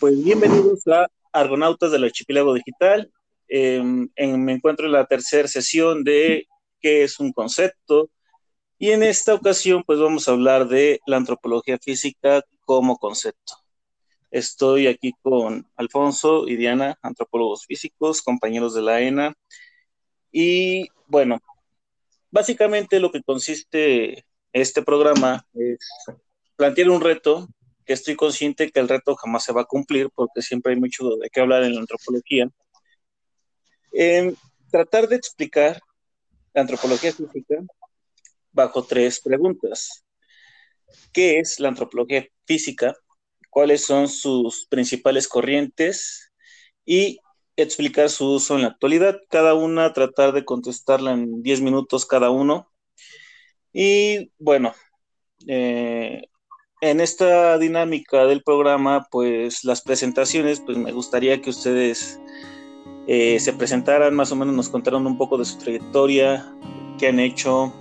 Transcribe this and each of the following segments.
Pues bienvenidos a Argonautas del Archipiélago Digital. Em, me encuentro en la tercera sesión de qué es un concepto. Y en esta ocasión, pues vamos a hablar de la antropología física como concepto. Estoy aquí con Alfonso y Diana, antropólogos físicos, compañeros de la ENA. Y bueno, básicamente lo que consiste este programa es plantear un reto que estoy consciente que el reto jamás se va a cumplir porque siempre hay mucho de qué hablar en la antropología. tratar de explicar la antropología física bajo tres preguntas. ¿Qué es la antropología física? cuáles son sus principales corrientes y explicar su uso en la actualidad. Cada una tratar de contestarla en 10 minutos cada uno. Y bueno, eh, en esta dinámica del programa, pues las presentaciones, pues me gustaría que ustedes eh, se presentaran, más o menos nos contaran un poco de su trayectoria, qué han hecho,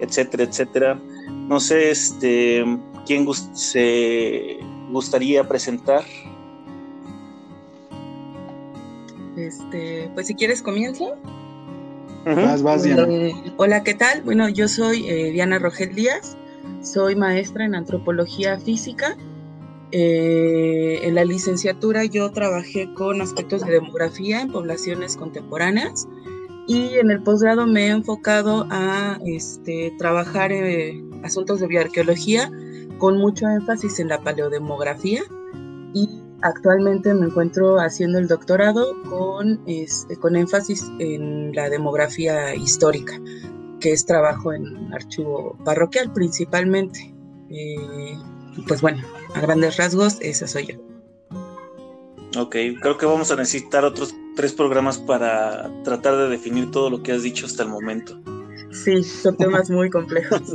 etcétera, etcétera. No sé, este, quién se gustaría presentar? Este, pues si quieres comienzo. Eh, hola, ¿qué tal? Bueno, yo soy eh, Diana Rogel Díaz, soy maestra en antropología física. Eh, en la licenciatura yo trabajé con aspectos de demografía en poblaciones contemporáneas y en el posgrado me he enfocado a este, trabajar en asuntos de bioarqueología con mucho énfasis en la paleodemografía y actualmente me encuentro haciendo el doctorado con, este, con énfasis en la demografía histórica, que es trabajo en archivo parroquial principalmente. Eh, pues bueno, a grandes rasgos, esa soy yo. Ok, creo que vamos a necesitar otros tres programas para tratar de definir todo lo que has dicho hasta el momento. Sí, son temas muy complejos.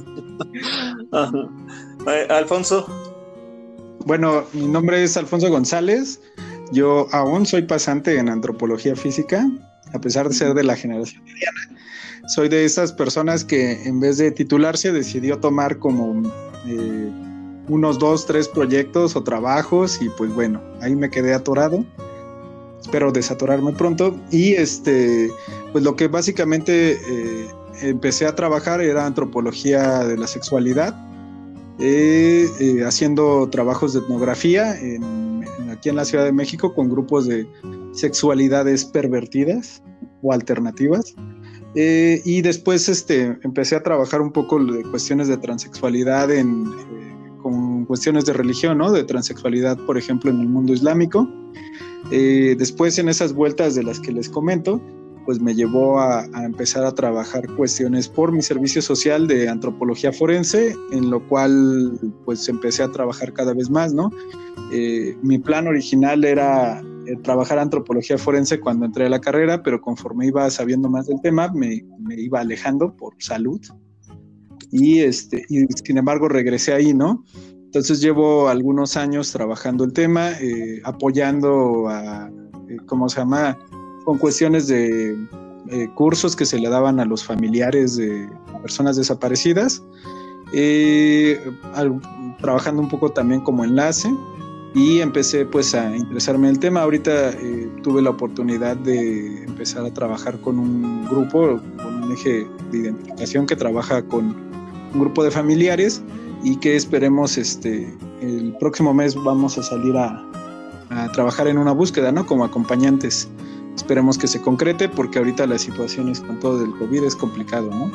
Eh, Alfonso. Bueno, mi nombre es Alfonso González. Yo aún soy pasante en antropología física, a pesar de ser de la generación mediana. Soy de esas personas que en vez de titularse decidió tomar como eh, unos dos, tres proyectos o trabajos y pues bueno, ahí me quedé atorado. Espero desatorarme pronto. Y este, pues lo que básicamente eh, empecé a trabajar era antropología de la sexualidad eh, haciendo trabajos de etnografía aquí en la Ciudad de México con grupos de sexualidades pervertidas o alternativas. Eh, y después este, empecé a trabajar un poco de cuestiones de transexualidad en, con cuestiones de religión, ¿no? de transexualidad, por ejemplo, en el mundo islámico. después en esas vueltas de las que les comento, pues me llevó a, empezar a trabajar cuestiones por mi servicio social de antropología forense, en lo cual pues empecé a trabajar cada vez más, ¿no? Eh, mi plan original era eh, trabajar antropología forense cuando entré a la carrera, pero conforme iba sabiendo más del tema, me, iba alejando por salud. Y, este, y sin embargo regresé ahí, ¿no? Entonces llevo algunos años trabajando el tema, eh, apoyando a, ¿cómo se llama? con cuestiones de eh, cursos que se le daban a los familiares de personas desaparecidas, eh, trabajando un poco también como enlace y empecé pues a interesarme en el tema. Ahorita eh, tuve la oportunidad de empezar a trabajar con un grupo, con un eje de identificación que trabaja con un grupo de familiares y que esperemos este el próximo mes vamos a salir a, a trabajar en una búsqueda, ¿no? Como acompañantes. Esperemos que se concrete porque ahorita la situación es con todo del COVID es complicado, ¿no?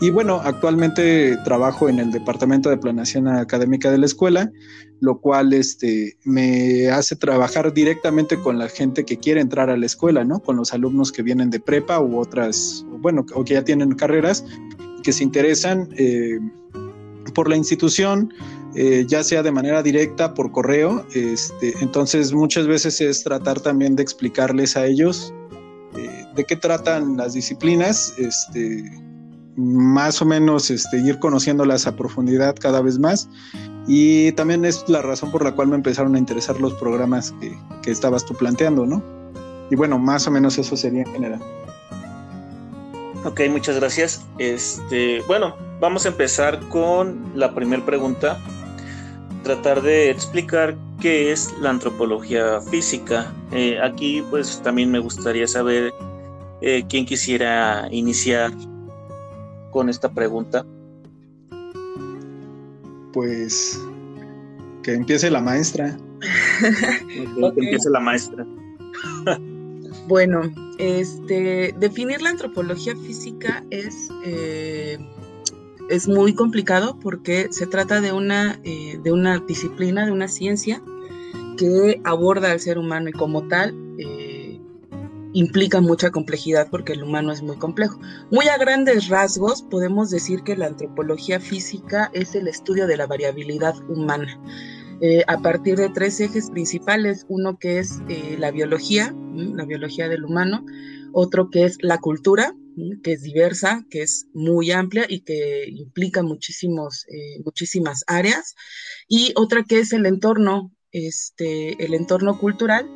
Y bueno, actualmente trabajo en el Departamento de Planeación Académica de la escuela, lo cual este, me hace trabajar directamente con la gente que quiere entrar a la escuela, ¿no? Con los alumnos que vienen de prepa u otras, bueno, o que ya tienen carreras que se interesan eh, por la institución, eh, ya sea de manera directa por correo. Este, entonces muchas veces es tratar también de explicarles a ellos eh, de qué tratan las disciplinas, este, más o menos este, ir conociéndolas a profundidad cada vez más. Y también es la razón por la cual me empezaron a interesar los programas que, que estabas tú planteando, ¿no? Y bueno, más o menos eso sería en general. Ok, muchas gracias. Este, bueno, vamos a empezar con la primera pregunta tratar de explicar ¿qué es la antropología física? Eh, aquí pues también me gustaría saber eh, quién quisiera iniciar con esta pregunta. Pues que empiece la maestra. Que empiece la maestra. bueno, este, definir la antropología física es, eh, es muy complicado porque se trata de una, eh, de una disciplina, de una ciencia que aborda al ser humano y como tal eh, implica mucha complejidad porque el humano es muy complejo. Muy a grandes rasgos podemos decir que la antropología física es el estudio de la variabilidad humana. a partir de tres ejes principales, uno que es la biología, la biología del humano, otro que es la cultura, que es diversa, que es muy amplia y que implica muchísimos, eh, muchísimas áreas, y otra que es el entorno, este, el entorno cultural,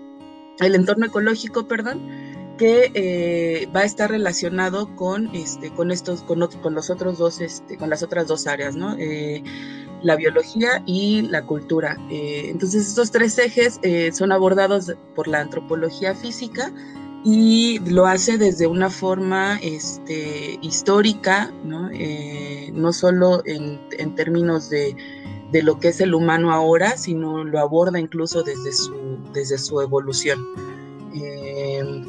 el entorno ecológico, perdón, que eh, va a estar relacionado con, este, con estos, con, los otros dos, este, con las otras dos áreas, ¿no? Eh, la biología y la cultura. entonces, estos tres ejes son abordados por la antropología física y lo hace desde una forma este, histórica, ¿no? Eh, no solo en, términos de, lo que es el humano ahora, sino lo aborda incluso desde su, desde su evolución. Eh,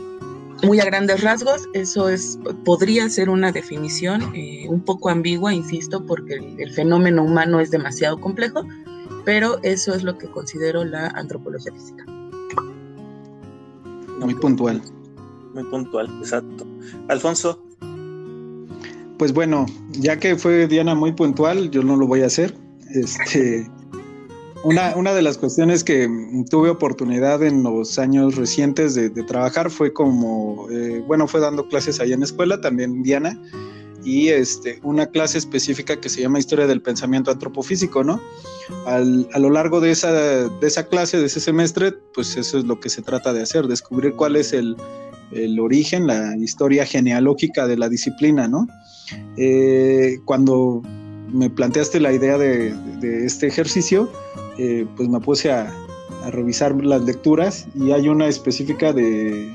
muy a grandes rasgos, eso es, podría ser una definición eh, un poco ambigua, insisto, porque el fenómeno humano es demasiado complejo, pero eso es lo que considero la antropología física. Muy puntual muy puntual, exacto. Alfonso. Pues bueno, ya que fue Diana muy puntual, yo no lo voy a hacer. Este, una, una de las cuestiones que tuve oportunidad en los años recientes de, trabajar fue como, eh, bueno, fue dando clases allá en escuela, también Diana, y este, una clase específica que se llama Historia del Pensamiento Antropofísico, ¿no? Al, a lo largo de esa, de esa clase, de ese semestre, pues eso es lo que se trata de hacer, descubrir cuál es el, el origen, la historia genealógica de la disciplina, ¿no? Eh, cuando me planteaste la idea de, este ejercicio, eh, pues me puse a, revisar las lecturas y hay una específica de,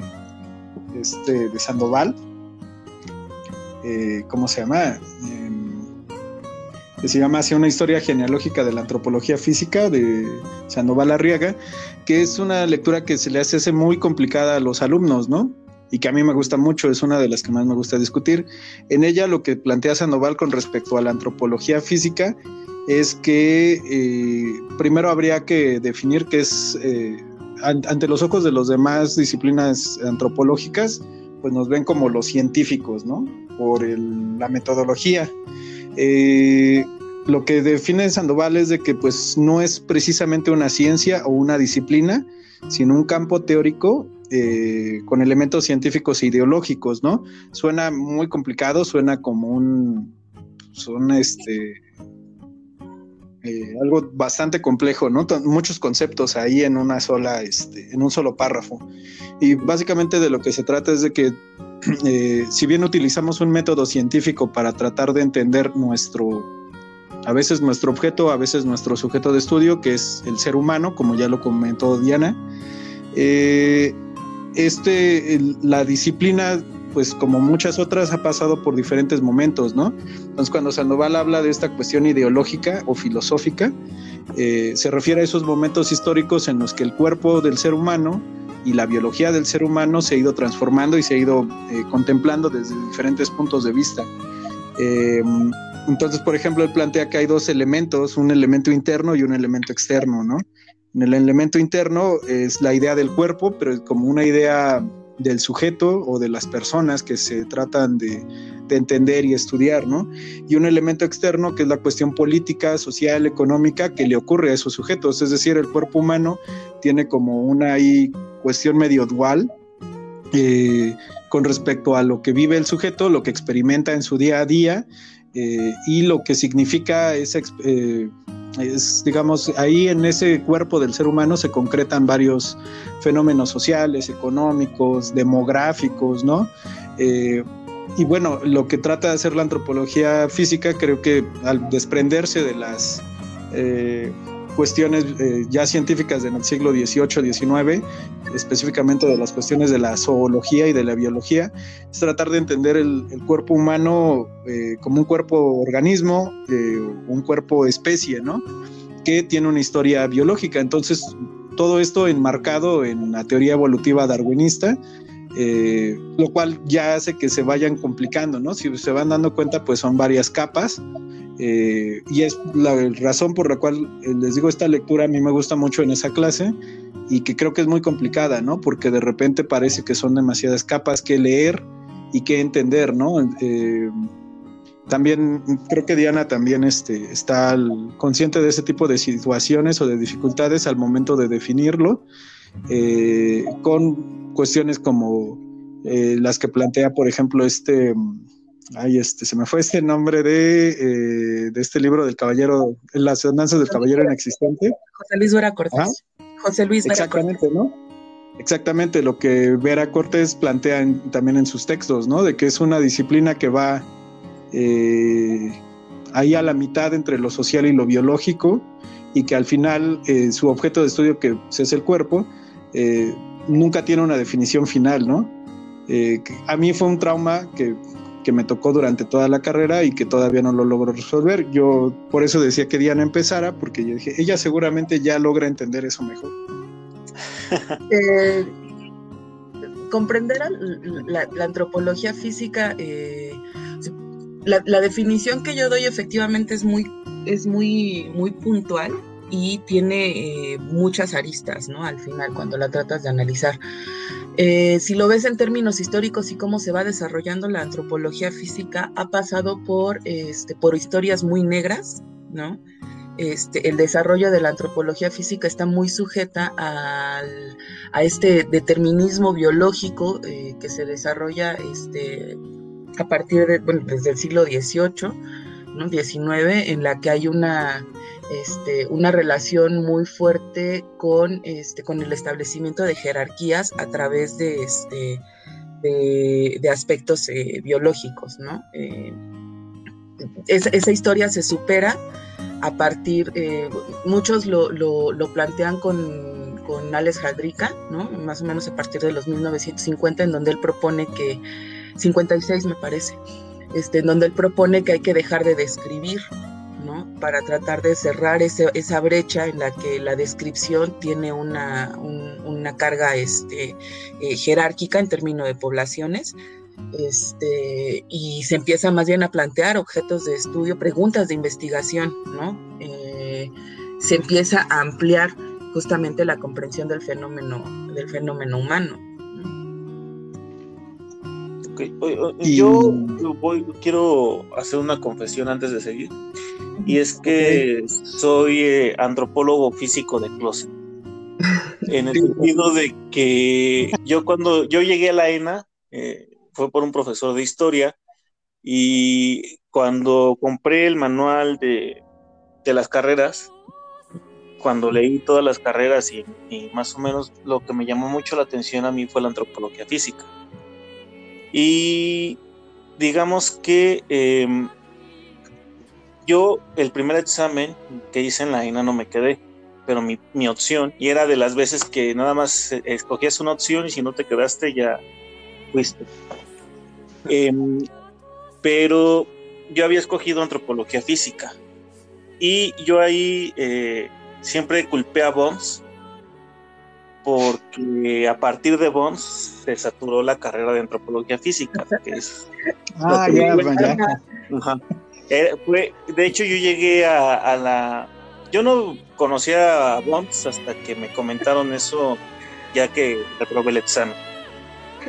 este, de Sandoval, eh, ¿cómo se llama? Em, que se llama Hacia una historia genealógica de la antropología física de Sandoval Arriaga, que es una lectura que se le hace muy complicada a los alumnos, ¿no? Y que a mí me gusta mucho, es una de las que más me gusta discutir. En ella lo que plantea Sandoval con respecto a la antropología física es que eh, primero habría que definir qué es, eh, ante los ojos de los demás disciplinas antropológicas, pues nos ven como los científicos, ¿no? Por la metodología. Eh, lo que define Sandoval es de que pues no es precisamente una ciencia o una disciplina, sino un campo teórico eh, con elementos científicos e ideológicos, ¿no? Suena muy complicado, suena como un, son este, eh, algo bastante complejo, ¿no? Muchos conceptos ahí en una sola, este, en un solo párrafo. Y básicamente de lo que se trata es de que eh, si bien utilizamos un método científico para tratar de entender nuestro, a veces nuestro objeto, a veces nuestro sujeto de estudio, que es el ser humano, como ya lo comentó Diana, eh, este, la disciplina, pues como muchas otras, ha pasado por diferentes momentos, ¿no? Entonces, cuando Sandoval habla de esta cuestión ideológica o filosófica, eh, se refiere a esos momentos históricos en los que el cuerpo del ser humano y la biología del ser humano se ha ido transformando y se ha ido eh, contemplando desde diferentes puntos de vista. Em, entonces, por ejemplo, él plantea que hay dos elementos, un elemento interno y un elemento externo, ¿no? En el elemento interno es la idea del cuerpo, pero es como una idea del sujeto o de las personas que se tratan de, entender y estudiar, ¿no? Y un elemento externo que es la cuestión política, social, económica que le ocurre a esos sujetos. Es decir, el cuerpo humano tiene como una cuestión medio dual eh, con respecto a lo que vive el sujeto, lo que experimenta en su día a día eh, y lo que significa esa eh, es, digamos, ahí en ese cuerpo del ser humano se concretan varios fenómenos sociales, económicos, demográficos, ¿no? Eh, y bueno, lo que trata de hacer la antropología física, creo que al desprenderse de las, eh, cuestiones eh, ya científicas del siglo XVIII, XIX, específicamente de las cuestiones de la zoología y de la biología, es tratar de entender el, cuerpo humano eh, como un cuerpo organismo, eh, un cuerpo especie, ¿no? Que tiene una historia biológica. Entonces, todo esto enmarcado en la teoría evolutiva darwinista, lo cual ya hace que se vayan complicando, ¿no? Si se van dando cuenta, pues son varias capas eh, y es la razón por la cual eh, les digo esta lectura a mí me gusta mucho en esa clase y que creo que es muy complicada, ¿no? Porque de repente parece que son demasiadas capas que leer y que entender, ¿no? Eh, también creo que Diana también este, está consciente de ese tipo de situaciones o de dificultades al momento de definirlo, con cuestiones como las que plantea, por ejemplo, este Ay, este, se me fue este nombre de, eh, de este libro del caballero, Las andanzas del caballero inexistente. José Luis Vera Cortés. José Luis Vera Exactamente, ¿no? Exactamente, lo que Vera Cortés plantea también en sus textos, ¿no? De que es una disciplina que va eh, ahí a la mitad entre lo social y lo biológico y que al final eh, su objeto de estudio, que es el cuerpo, nunca tiene una definición final, ¿no? a mí fue un trauma que que me tocó durante toda la carrera y que todavía no lo logro resolver. Yo por eso decía que Diana empezara, porque yo dije, ella seguramente ya logra entender eso mejor. Eh, comprender la, antropología física, eh, la, definición que yo doy efectivamente es muy, es muy, muy puntual y tiene eh, muchas aristas, ¿no? Al final, cuando la tratas de analizar. Eh, si lo ves en términos históricos y cómo se va desarrollando la antropología física, ha pasado por, este, por historias muy negras, ¿no? Este, el desarrollo de la antropología física está muy sujeta al, a este determinismo biológico eh, que se desarrolla este, a partir de, bueno, desde el siglo XVIII, ¿no? XIX, en la que hay una este, una relación muy fuerte con, este, con el establecimiento de jerarquías a través de, este, aspectos eh, biológicos. Eh, esa, historia se supera a partir, eh, muchos lo, plantean con, con Alex Jadrica, ¿no? Más o menos a partir de los 1950, en donde él propone que, 56 me parece, en donde él propone que hay que dejar de describir, para tratar de cerrar esa brecha en la que la descripción tiene una, una carga este, eh, jerárquica en términos de poblaciones. Este, y se empieza más bien a plantear objetos de estudio, preguntas de investigación, ¿no? Eh, se empieza a ampliar justamente la comprensión del fenómeno, del fenómeno humano. Yo voy, quiero hacer una confesión antes de seguir. Y es que soy eh, antropólogo físico de closet. En el sentido de que yo cuando yo llegué a la ENA, eh, fue por un profesor de historia, y cuando compré el manual de, las carreras, cuando leí todas las carreras y, más o menos lo que me llamó mucho la atención a mí fue la antropología física. Y digamos que em, yo, el primer examen que hice en la ENA no me quedé, pero mi, opción, y era de las veces que nada más escogías una opción y si no te quedaste ya fuiste. Em, pero yo había escogido antropología física y yo ahí eh, siempre culpé a Bones porque a partir de Bones se saturó la carrera de antropología física, que es... Ah, ya, ya. Eh, fue, de hecho, yo llegué a, la. Yo no conocía a Bonds hasta que me comentaron eso, ya que reprobé el examen.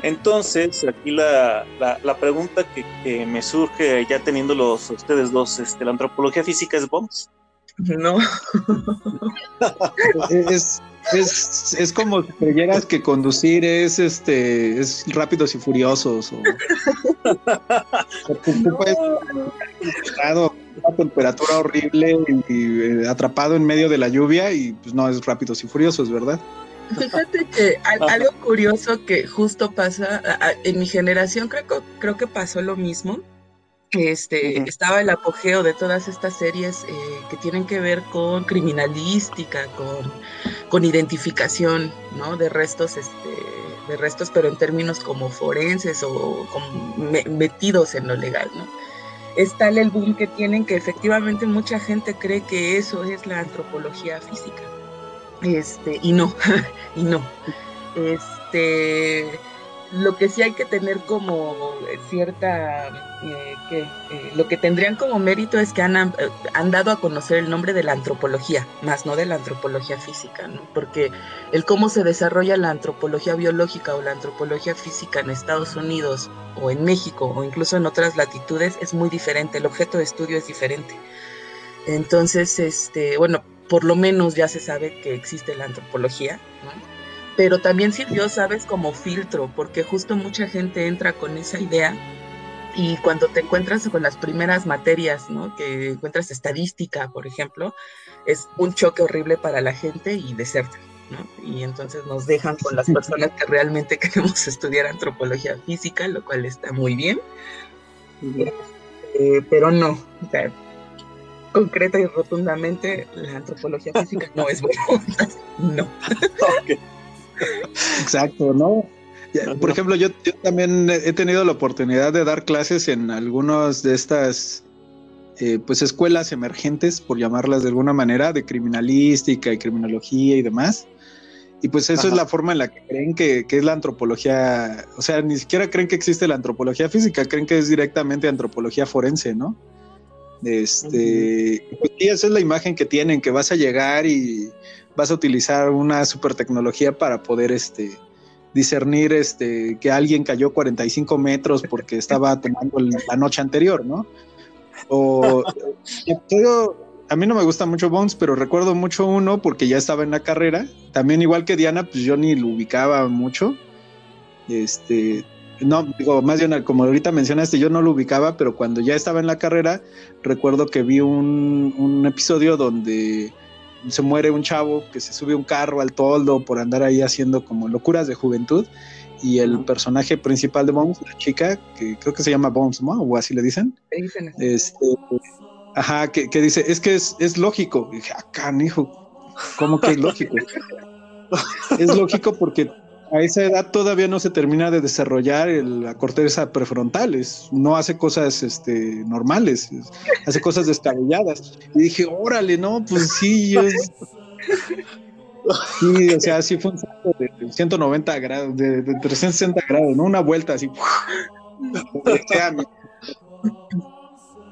Entonces, aquí la, la, pregunta que, me surge, ya teniéndolos ustedes dos, este, ¿la antropología física es Bonds? No. es, es, es, como si creyeras que conducir es este es rápidos y furiosos o una temperatura horrible y, eh, atrapado en medio de la lluvia y pues no es rápidos y furiosos, ¿verdad? Fíjate que algo curioso que justo pasa en mi generación creo, creo que pasó lo mismo este, estaba el apogeo de todas estas series eh, que tienen que ver con criminalística, con, con identificación, ¿no? De restos, este, de restos, pero en términos como forenses o metidos en lo legal, ¿no? Es tal el boom que tienen que efectivamente mucha gente cree que eso es la antropología física. Este, y no, y no. Este, lo que sí hay que tener como cierta, eh, que, eh, lo que tendrían como mérito es que han, eh, han, dado a conocer el nombre de la antropología, más no de la antropología física, ¿no? porque el cómo se desarrolla la antropología biológica o la antropología física en Estados Unidos o en México o incluso en otras latitudes es muy diferente, el objeto de estudio es diferente. Entonces, este, bueno, por lo menos ya se sabe que existe la antropología, ¿no? Pero también sirvió, sabes, como filtro, porque justo mucha gente entra con esa idea y cuando te encuentras con las primeras materias, ¿no? Que encuentras estadística, por ejemplo, es un choque horrible para la gente y deserta, ¿no? Y entonces nos dejan con las personas que realmente queremos estudiar antropología física, lo cual está muy bien. Eh, pero no, o sea, concreta y rotundamente, la antropología física no es buena. no. Exacto, ¿no? Por ejemplo, yo, también he tenido la oportunidad de dar clases en algunas de estas eh, pues escuelas emergentes, por llamarlas de alguna manera, de criminalística y criminología y demás. Y pues eso es la forma en la que creen que, es la antropología, o sea, ni siquiera creen que existe la antropología física, creen que es directamente antropología forense, ¿no? Este, pues sí, esa es la imagen que tienen, que vas a llegar y vas a utilizar una super tecnología para poder este, discernir este, que alguien cayó 45 metros porque estaba tomando la noche anterior, ¿no? O a mí no me gusta mucho Bones, pero recuerdo mucho uno porque ya estaba en la carrera. También igual que Diana, pues yo ni lo ubicaba mucho. Este, no, digo, más bien como ahorita mencionaste, yo no lo ubicaba, pero cuando ya estaba en la carrera, recuerdo que vi un, un episodio donde se muere un chavo que se sube un carro al toldo por andar ahí haciendo como locuras de juventud y el personaje principal de Bones, la chica, que creo que se llama Bones, ¿no? O así le dicen. Este, ajá, que, dice, es que es, es lógico. Y dije, acá, ah, hijo, ¿cómo que es lógico? es lógico porque a esa edad todavía no se termina de desarrollar la corteza prefrontal, no hace cosas este, normales, hace cosas descabelladas. Y dije, órale, no, pues sí, yo... Sí, o sea, sí fue un salto de 190 grados, de, 360 grados, ¿no? Una vuelta así.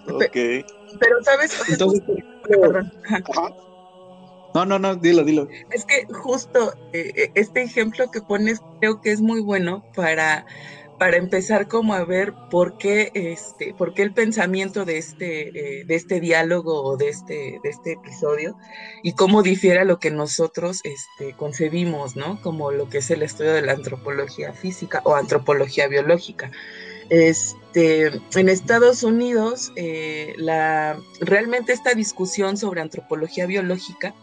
ok. Pero, ¿sabes? Entonces, no, no, no, dilo, dilo. Es que justo eh, eh, este ejemplo que pones creo que es muy bueno para, para empezar como a ver por qué, este, por qué el pensamiento de este, eh, de este diálogo o de este, de este episodio y cómo difiere lo que nosotros este, concebimos, ¿no? Como lo que es el estudio de la antropología física o antropología biológica. Este, en Estados Unidos, la, realmente esta discusión sobre antropología biológica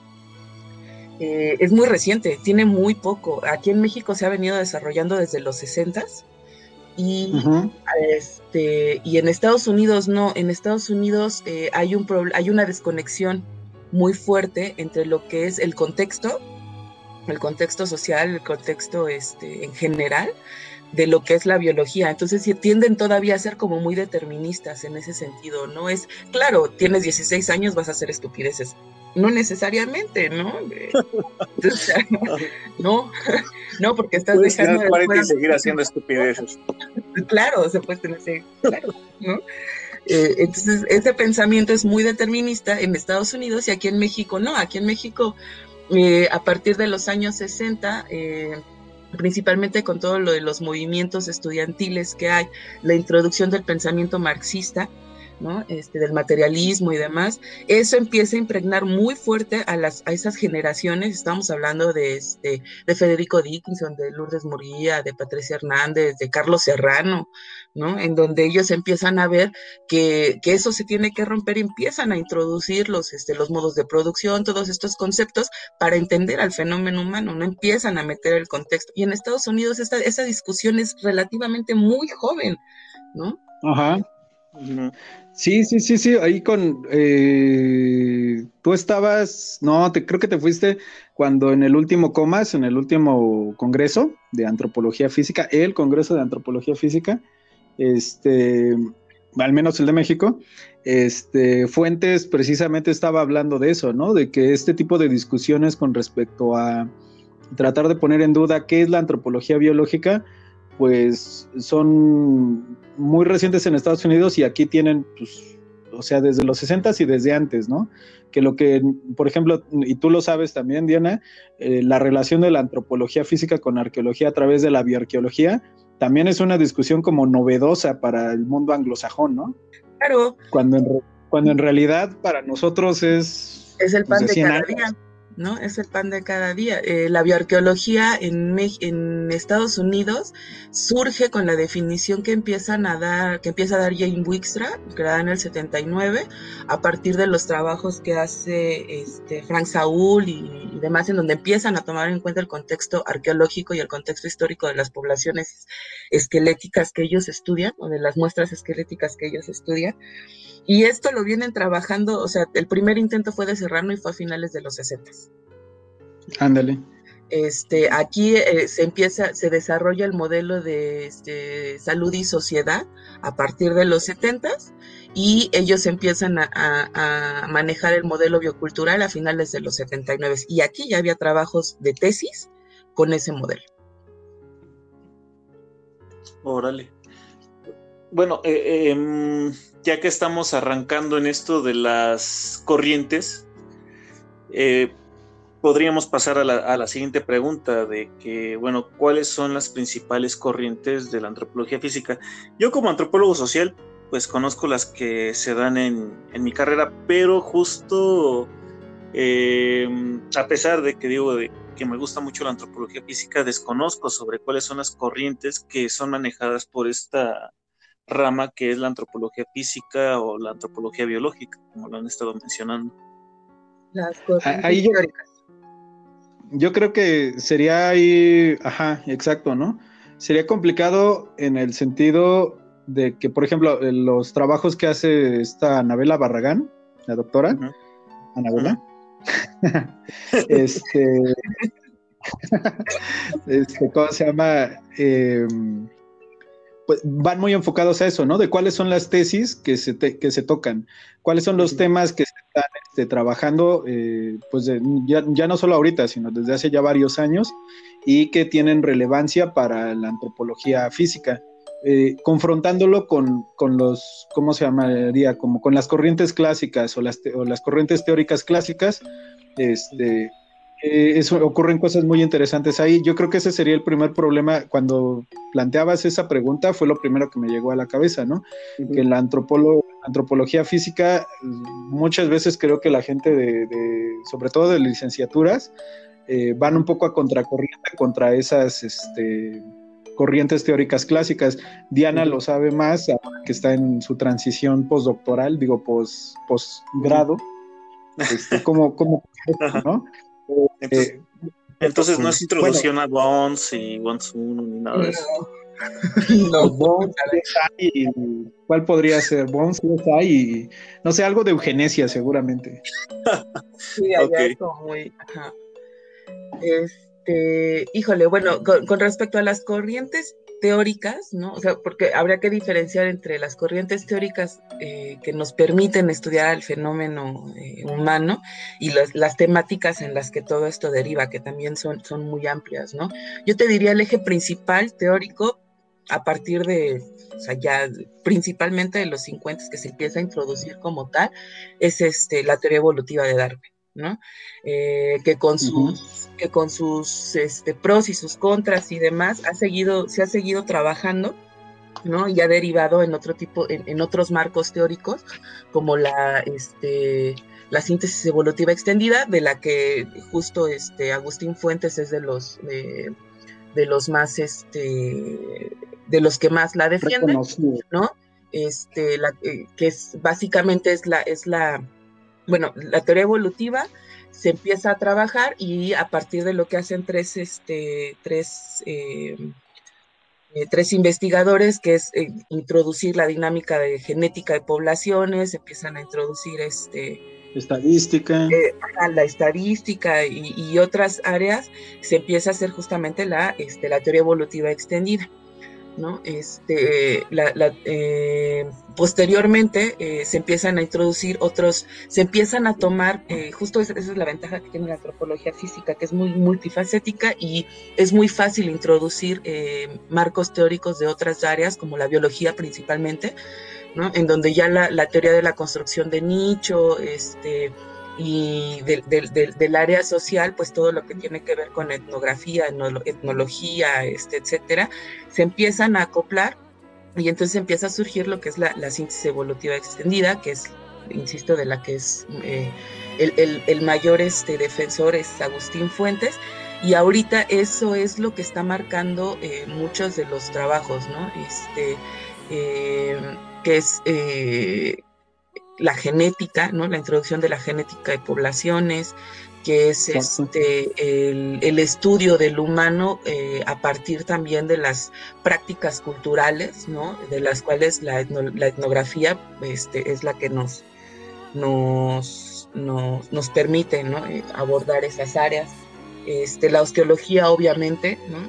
eh, es muy reciente, tiene muy poco. Aquí en México se ha venido desarrollando desde los 60 y, este, y en Estados Unidos no. En Estados Unidos eh, hay, un hay una desconexión muy fuerte entre lo que es el contexto, el contexto social, el contexto este, en general, de lo que es la biología. Entonces tienden todavía a ser como muy deterministas en ese sentido. No es, claro, tienes 16 años, vas a hacer estupideces no necesariamente, ¿no? no, no, porque estás dejando de seguir haciendo estupideces. Claro, se puede tener, claro, ¿no? Eh, entonces, ese pensamiento es muy determinista en Estados Unidos y aquí en México no. Aquí en México, eh, a partir de los años 60, eh, principalmente con todo lo de los movimientos estudiantiles que hay, la introducción del pensamiento marxista, este, del materialismo y demás, eso empieza a impregnar muy fuerte a, las, a esas generaciones, estamos hablando de, este, de Federico Dickinson, de Lourdes Murillo, de Patricia Hernández, de Carlos Serrano, ¿no? En donde ellos empiezan a ver que, eso se tiene que romper y empiezan a introducir los, este, los modos de producción, todos estos conceptos para entender al fenómeno humano, no empiezan a meter el contexto. Y en Estados Unidos esta, esa discusión es relativamente muy joven, ¿no? Ajá. Sí, sí, sí, sí, ahí con... Eh, tú estabas, no, te, creo que te fuiste cuando en el último COMAS, en el último Congreso de Antropología Física, el Congreso de Antropología Física, este, al menos el de México, este, Fuentes precisamente estaba hablando de eso, ¿no? De que este tipo de discusiones con respecto a tratar de poner en duda qué es la antropología biológica, pues son muy recientes en Estados Unidos y aquí tienen, pues, o sea, desde los 60 y desde antes, ¿no? Que lo que, por ejemplo, y tú lo sabes también, Diana, eh, la relación de la antropología física con arqueología a través de la bioarqueología también es una discusión como novedosa para el mundo anglosajón, ¿no? Claro. Cuando en, cuando en realidad para nosotros es... Es el pan pues, de, cada día. ¿No? Es el pan de cada día. Eh, la bioarqueología en, en, Estados Unidos surge con la definición que empiezan a dar, que empieza a dar Jane Wickstra, creada en el 79, a partir de los trabajos que hace este, Frank Saúl y, y, demás, en donde empiezan a tomar en cuenta el contexto arqueológico y el contexto histórico de las poblaciones esqueléticas que ellos estudian, o de las muestras esqueléticas que ellos estudian. Y esto lo vienen trabajando, o sea, el primer intento fue de cerrarlo y fue a finales de los 60. Ándale. Este, aquí eh, se empieza, se desarrolla el modelo de este, salud y sociedad a partir de los 70 y ellos empiezan a, a, manejar el modelo biocultural a finales de los 79. Y aquí ya había trabajos de tesis con ese modelo. Órale. Bueno, eh, em, ya que estamos arrancando en esto de las corrientes, eh, podríamos pasar a la, siguiente pregunta de que, bueno, ¿cuáles son las principales corrientes de la antropología física? Yo como antropólogo social, pues conozco las que se dan en, mi carrera, pero justo a pesar de que digo de que me gusta mucho la antropología física, desconozco sobre cuáles son las corrientes que son manejadas por esta rama que es la antropología física o la antropología biológica, como lo han estado mencionando. Las cosas ahí yo, yo creo que sería ahí, ajá, exacto, ¿no? Sería complicado en el sentido de que, por ejemplo, los trabajos que hace esta Anabela Barragán, la doctora, Anabela, este, este, ¿cómo se llama? Eh, pues, van muy enfocados a eso, ¿no? De cuáles son las tesis que se, que se tocan, cuáles son los temas que se están este, trabajando, eh, pues ya, no solo ahorita, sino desde hace ya varios años y que tienen relevancia para la antropología física. Eh, confrontándolo con, los, ¿cómo se llamaría? Como con las corrientes clásicas o las, o las corrientes teóricas clásicas, este, eh, eso, ocurren cosas muy interesantes ahí. Yo creo que ese sería el primer problema. Cuando planteabas esa pregunta, fue lo primero que me llegó a la cabeza, ¿no? Que la antropología física, muchas veces creo que la gente de, sobre todo de licenciaturas, eh, van un poco a contracorriente contra esas este, corrientes teóricas clásicas. Diana lo sabe más, que está en su transición postdoctoral, digo, post, postgrado. Este, como, como, ¿no? Entonces, no es introducción a Bones y Bones 1 ni nada de eso. No, Bones, ¿cuál podría ser? Bones hay no sé, algo de eugenesia seguramente. Sí, okay. muy, Este, híjole, bueno, con, respecto a las corrientes teóricas, ¿no? O sea, porque habría que diferenciar entre las corrientes teóricas eh, que nos permiten estudiar el fenómeno eh, humano y las temáticas en las que todo esto deriva, que también son, son muy amplias, ¿no? Yo te diría el eje principal teórico a partir de, o sea, ya principalmente de los 50 que se empieza a introducir como tal, es este, la teoría evolutiva de Darwin. ¿No? Eh, que con sus, que con sus este, pros y sus contras y demás ha seguido, se ha seguido trabajando, ¿no? Y ha derivado en otro tipo, en, otros marcos teóricos, como la, este, la síntesis evolutiva extendida, de la que justo este, Agustín Fuentes es de los, de, los más, este, de los que más la defienden, ¿no? Este, la, eh, que es básicamente es la, es la bueno, la teoría evolutiva se empieza a trabajar y a partir de lo que hacen tres, este, tres, eh, eh, tres investigadores, que es eh, introducir la dinámica de genética de poblaciones, empiezan a introducir este, estadística. La estadística y, otras áreas, se empieza a hacer justamente la, este, la teoría evolutiva extendida. ¿No? Este, la, eh, posteriormente eh, se empiezan a introducir otros, se empiezan a tomar, justo esa, esa, es la ventaja que tiene la antropología física, que es muy multifacética y es muy fácil introducir marcos teóricos de otras áreas, como la biología principalmente, en donde ya la, teoría de la construcción de nicho, este, y del área social, pues todo lo que tiene que ver con etnografía, etnología, este, etcétera, se empiezan a acoplar y entonces empieza a surgir lo que es la, síntesis evolutiva extendida, que es, insisto, de la que es eh, el, mayor este, defensor es Agustín Fuentes, y ahorita eso es lo que está marcando eh, muchos de los trabajos, ¿no? Este, eh, que es eh, la genética, ¿no? La introducción de la genética de poblaciones, que es este, el, estudio del humano eh, a partir también de las prácticas culturales, ¿no? De las cuales la, etnografía este, es la que nos, nos, nos, permite eh, abordar esas áreas. Este, la osteología, obviamente, ¿no?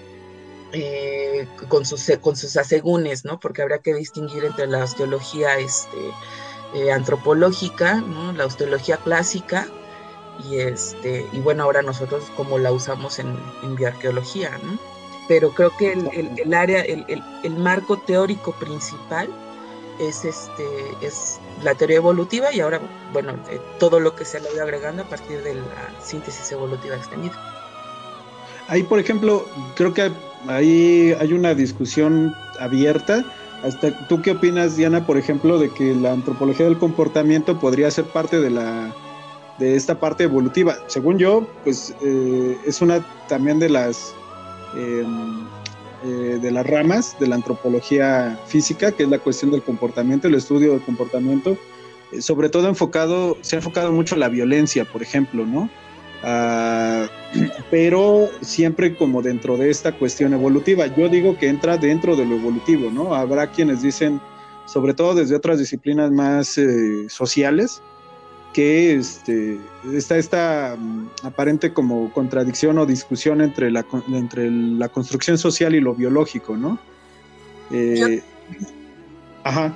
Eh, con, sus, con sus asegúnes, ¿no? Porque habrá que distinguir entre la osteología este, eh, antropológica. La osteología clásica y, este, y bueno, ahora nosotros como la usamos en, en bioarqueología, ¿no? Pero creo que el, el, área, el, el, marco teórico principal es, este, es la teoría evolutiva y ahora, bueno, eh, todo lo que se le va agregando a partir de la síntesis evolutiva extendida. Ahí, por ejemplo, creo que ahí hay una discusión abierta. Hasta, ¿Tú qué opinas, Diana, por ejemplo, de que la antropología del comportamiento podría ser parte de la de esta parte evolutiva? Según yo, pues eh, es una también de las em, eh, de las ramas de la antropología física, que es la cuestión del comportamiento, el estudio del comportamiento, eh, sobre todo enfocado, se ha enfocado mucho la violencia, por ejemplo, ¿no? Ah, pero siempre como dentro de esta cuestión evolutiva. Yo digo que entra dentro de lo evolutivo, ¿no? Habrá quienes dicen, sobre todo desde otras disciplinas más eh, sociales, que este, está esta mm, aparente como contradicción o discusión entre la, entre la construcción social y lo biológico, ¿no? Eh, ajá.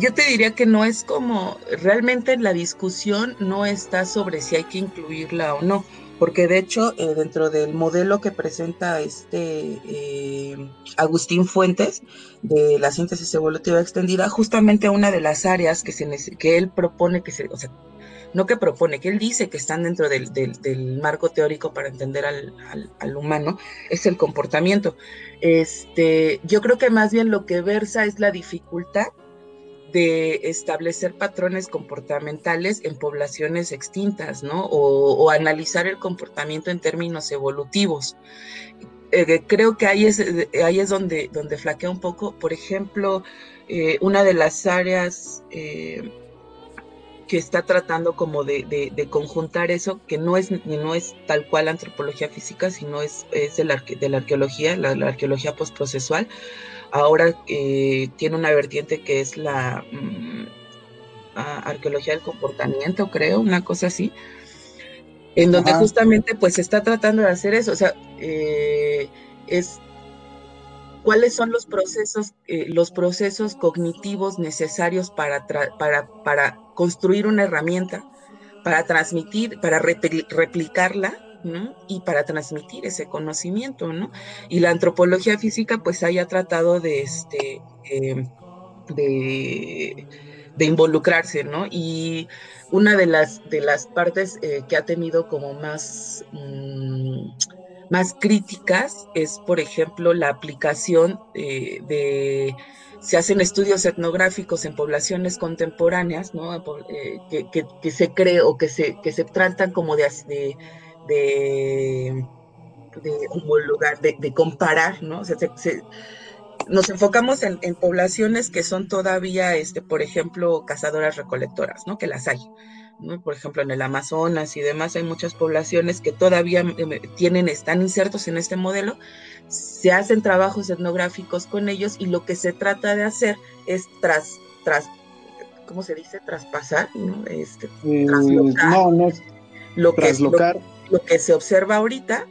Yo te diría que no es como, realmente la discusión no está sobre si hay que incluirla o no, porque de hecho eh, dentro del modelo que presenta este eh, Agustín Fuentes de la síntesis evolutiva extendida, justamente una de las áreas que, se, que él propone que se, o sea, no que propone, que él dice que están dentro del, del, marco teórico para entender al, al, al, humano, es el comportamiento. Este, yo creo que más bien lo que versa es la dificultad de establecer patrones comportamentales en poblaciones extintas, ¿no? O, analizar el comportamiento en términos evolutivos. Eh, creo que ahí es, ahí es donde, donde flaquea un poco. Por ejemplo, eh, una de las áreas eh, que está tratando como de, conjuntar eso, que no es, no es tal cual antropología física, sino es, es de, la, de la arqueología, la, la arqueología postprocesual, ahora eh, tiene una vertiente que es la mm, arqueología del comportamiento, creo, una cosa así, en donde justamente pues se está tratando de hacer eso, o sea, eh, es cuáles son los procesos, eh, los procesos cognitivos necesarios para, para, para construir una herramienta, para transmitir, para replicarla y para transmitir ese conocimiento, ¿no? Y la antropología física pues haya tratado de, este, em, de, involucrarse, ¿no? Y una de las, de las partes eh, que ha tenido como más, mm, más críticas es, por ejemplo, la aplicación eh, de se hacen estudios etnográficos en poblaciones contemporáneas, ¿no? Eh, que, se cree o que se, que se tratan como de, de de, comparar, ¿no? nos enfocamos en, poblaciones que son todavía, este, por ejemplo, cazadoras recolectoras, ¿no? Que las hay, por ejemplo en el Amazonas y demás hay muchas poblaciones que todavía em, tienen, están insertos en este modelo, se hacen trabajos etnográficos con ellos y lo que se trata de hacer es tras, tras ¿cómo se dice? Traspasar, ¿no? Este, no, no, lo que, lo que se observa ahorita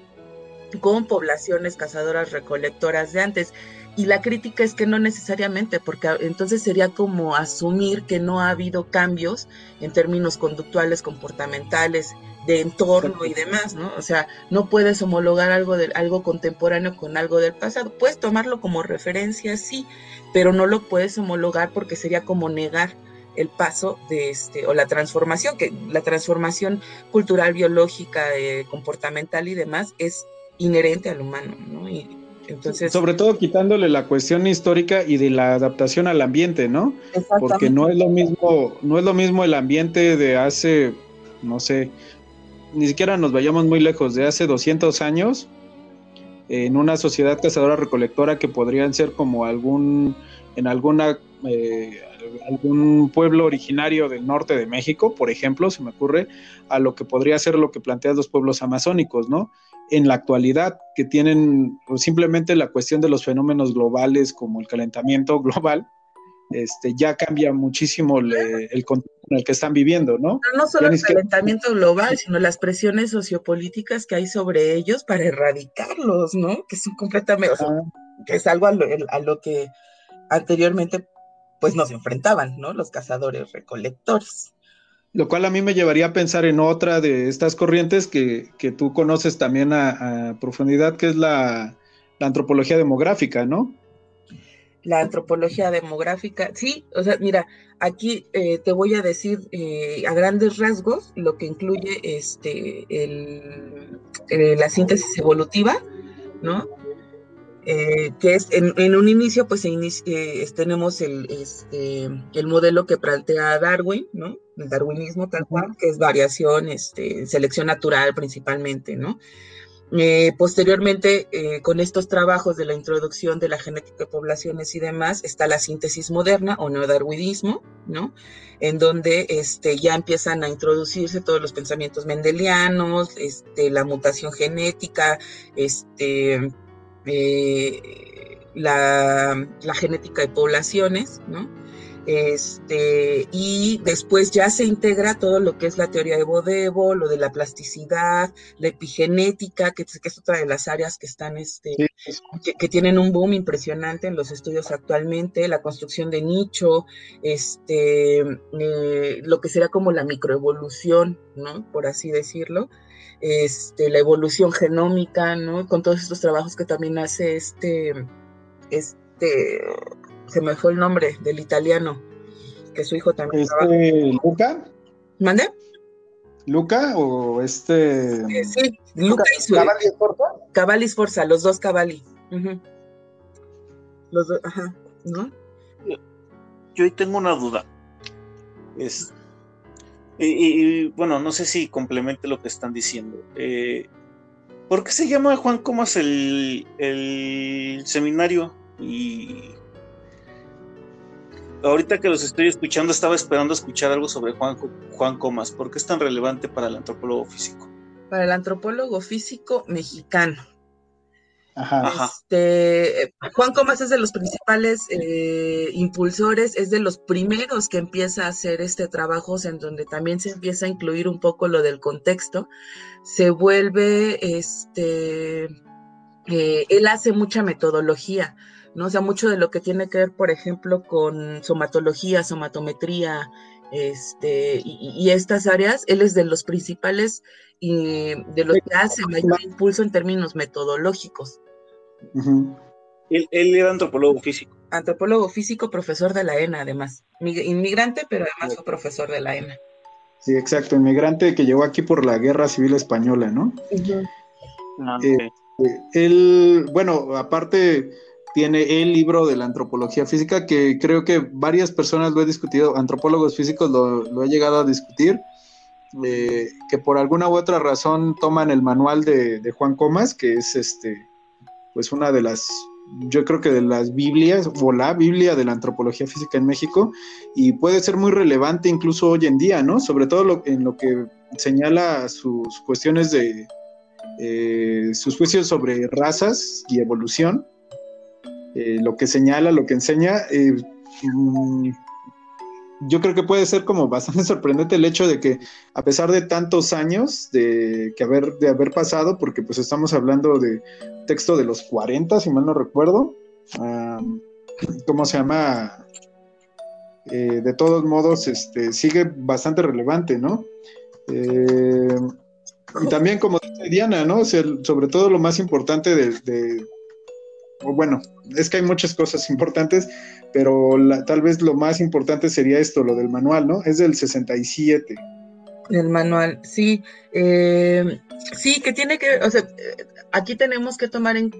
con poblaciones cazadoras recolectoras de antes. Y la crítica es que no necesariamente, porque entonces sería como asumir que no ha habido cambios en términos conductuales, comportamentales, de entorno y demás, ¿no? O sea, no puedes homologar algo de algo contemporáneo con algo del pasado. Puedes tomarlo como referencia, sí, pero no lo puedes homologar porque sería como negar el paso de este o la transformación, que la transformación cultural, biológica, eh, comportamental y demás es inherente al humano, ¿no? Y, entonces, Sobre todo quitándole la cuestión histórica y de la adaptación al ambiente, ¿no? Porque no es lo mismo, no es lo mismo el ambiente de hace, no sé, ni siquiera nos vayamos muy lejos, de hace 200 años, en una sociedad cazadora recolectora que podrían ser como algún, en alguna, eh, algún pueblo originario del norte de México, por ejemplo, se me ocurre, a lo que podría ser lo que plantean los pueblos amazónicos, ¿no? en la actualidad que tienen simplemente la cuestión de los fenómenos globales como el calentamiento global, este, ya cambia muchísimo el contexto en el que están viviendo, ¿no? no solo el calentamiento global, sino las presiones sociopolíticas que hay sobre ellos para erradicarlos, ¿no? Que son completamente, que es algo a lo, a lo, que anteriormente pues nos enfrentaban, ¿no? Los cazadores recolectores. Lo cual a mí me llevaría a pensar en otra de estas corrientes que, tú conoces también a, profundidad, que es la, antropología demográfica, ¿no? La antropología demográfica, sí, o sea, mira, aquí eh, te voy a decir eh, a grandes rasgos lo que incluye este, el, eh, la síntesis evolutiva, ¿no? Eh, que es en, un inicio, pues eh, tenemos el, este, el modelo que plantea Darwin, ¿no? El darwinismo tal cual, que es variación, este, selección natural principalmente, ¿no? Eh, posteriormente, con estos trabajos de la introducción de la genética de poblaciones y demás, está la síntesis moderna o neodarwinismo, ¿no? En donde este, ya empiezan a introducirse todos los pensamientos mendelianos, este, la mutación genética, este, eh, la, genética de poblaciones, ¿no? Este, y después ya se integra todo lo que es la teoría de Bodevo, lo de la plasticidad, la epigenética, que, es otra de las áreas que están, este, que, tienen un boom impresionante en los estudios actualmente, la construcción de nicho, este, eh, lo que será como la microevolución, ¿no? Por así decirlo este, la evolución genómica, ¿no? Con todos estos trabajos que también hace este, este, se me fue el nombre del italiano, que su hijo también este, ¿Luca? ¿Mande? ¿Luca o este? Eh, sí, Luca y su ¿Cavalli Forza? Cavalli Forza, los dos Cavalli. Los dos, ajá, ¿no? Yo ahí tengo una duda. Es, y, bueno, no sé si complemente lo que están diciendo. Eh, ¿Por qué se llama Juan Comas el, seminario? Y ahorita que los estoy escuchando, estaba esperando escuchar algo sobre Juan, Juan Comas. ¿Por qué es tan relevante para el antropólogo físico? Para el antropólogo físico mexicano. Este, Juan Comas es de los principales eh, impulsores, es de los primeros que empieza a hacer este trabajo, en donde también se empieza a incluir un poco lo del contexto. Se vuelve, este, eh, él hace mucha metodología, ¿no? O sea, mucho de lo que tiene que ver, por ejemplo, con somatología, somatometría, este, y, estas áreas, él es de los principales y de los que hace mayor impulso en términos metodológicos. él, era antropólogo físico. Antropólogo físico, profesor de la ENA, además. Inmigrante, pero además fue profesor de la ENA. Sí, exacto, inmigrante que llegó aquí por la Guerra Civil Española, ¿no? Ah, eh, eh, él, bueno, aparte tiene el libro de la antropología física, que creo que varias personas lo he discutido, antropólogos físicos lo, he llegado a discutir, eh, que por alguna u otra razón toman el manual de, Juan Comas, que es este, pues una de las yo creo que de las Biblias o la Biblia de la antropología física en México y puede ser muy relevante incluso hoy en día, ¿no? Sobre todo en lo que señala sus cuestiones de eh, sus juicios sobre razas y evolución, eh, lo que señala, lo que enseña. Eh, mm, yo creo que puede ser como bastante sorprendente el hecho de que a pesar de tantos años de, que haber, de haber pasado, porque pues estamos hablando de texto de los 40, si mal no recuerdo, ¿cómo se llama? Eh, de todos modos, este, sigue bastante relevante, ¿no? Y también, como dice Diana, ¿no? sobre todo lo más importante de, bueno, es que hay muchas cosas importantes, pero tal vez lo más importante sería esto, lo del manual, ¿no? Es del 67. El manual, sí. Eh, sí, que tiene que, o sea, aquí tenemos que tomar en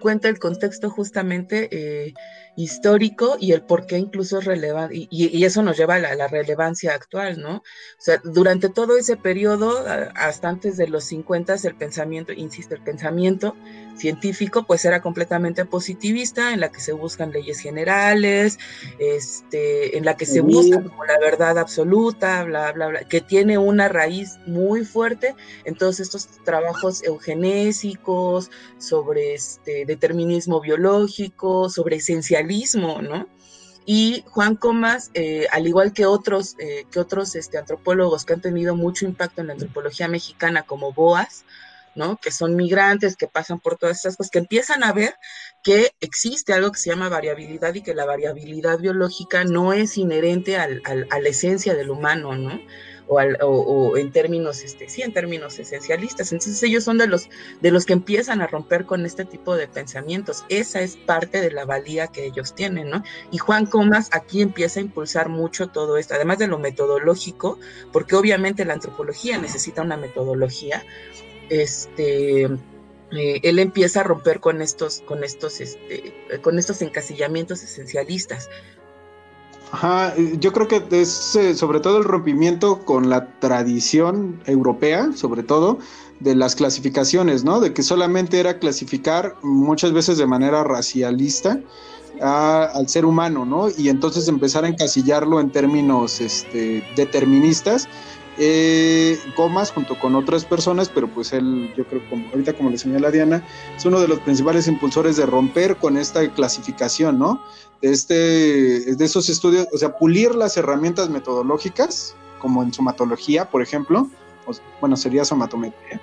cuenta el contexto justamente eh, histórico y el por qué incluso es relevante, y, eso nos lleva a la, relevancia actual, ¿no? O sea, durante todo ese periodo, hasta antes de los 50, el pensamiento, insisto, el pensamiento científico pues era completamente positivista, en la que se buscan leyes generales, este, en la que se busca como la verdad absoluta, bla, bla, bla, que tiene una raíz muy fuerte en todos estos trabajos eugenésicos, sobre este determinismo biológico, sobre esencialismo, ¿no? Y Juan Comas, eh, al igual que otros, eh, que otros este, antropólogos que han tenido mucho impacto en la antropología mexicana, como Boas, ¿no? Que son migrantes, que pasan por todas estas cosas, que empiezan a ver que existe algo que se llama variabilidad y que la variabilidad biológica no es inherente a la esencia del humano, ¿no? O, en términos, este, en términos esencialistas. Entonces ellos son de los, de los que empiezan a romper con este tipo de pensamientos. Esa es parte de la valía que ellos tienen, ¿no? Y Juan Comas aquí empieza a impulsar mucho todo esto, además de lo metodológico, porque obviamente la antropología necesita una metodología, este, eh, él empieza a romper con estos, con estos, este, con estos encasillamientos esencialistas. Ajá, yo creo que es eh, sobre todo el rompimiento con la tradición europea, sobre todo, de las clasificaciones, ¿no? De que solamente era clasificar muchas veces de manera racialista al ser humano, ¿no? Y entonces empezar a encasillarlo en términos este, deterministas eh, junto con otras personas, pero pues él, yo creo, como ahorita como le señala Diana, es uno de los principales impulsores de romper con esta clasificación, ¿no? De, este, de esos estudios, o sea, pulir las herramientas metodológicas, como en somatología, por ejemplo, bueno, sería somatometría,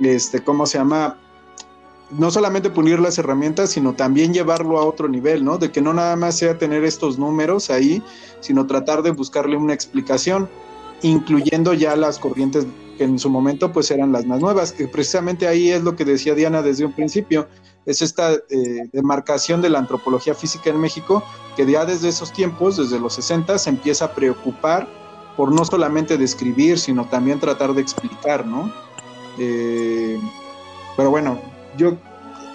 este, ¿cómo se llama? No solamente pulir las herramientas, sino también llevarlo a otro nivel, ¿no? De que no nada más sea tener estos números ahí, sino tratar de buscarle una explicación incluyendo ya las corrientes que en su momento pues eran las más nuevas. que precisamente ahí es lo que decía Diana desde un principio, es esta eh, demarcación de la antropología física en México, que ya desde esos tiempos, desde los 60, se empieza a preocupar por no solamente describir, sino también tratar de explicar, ¿no? Eh, pero bueno, yo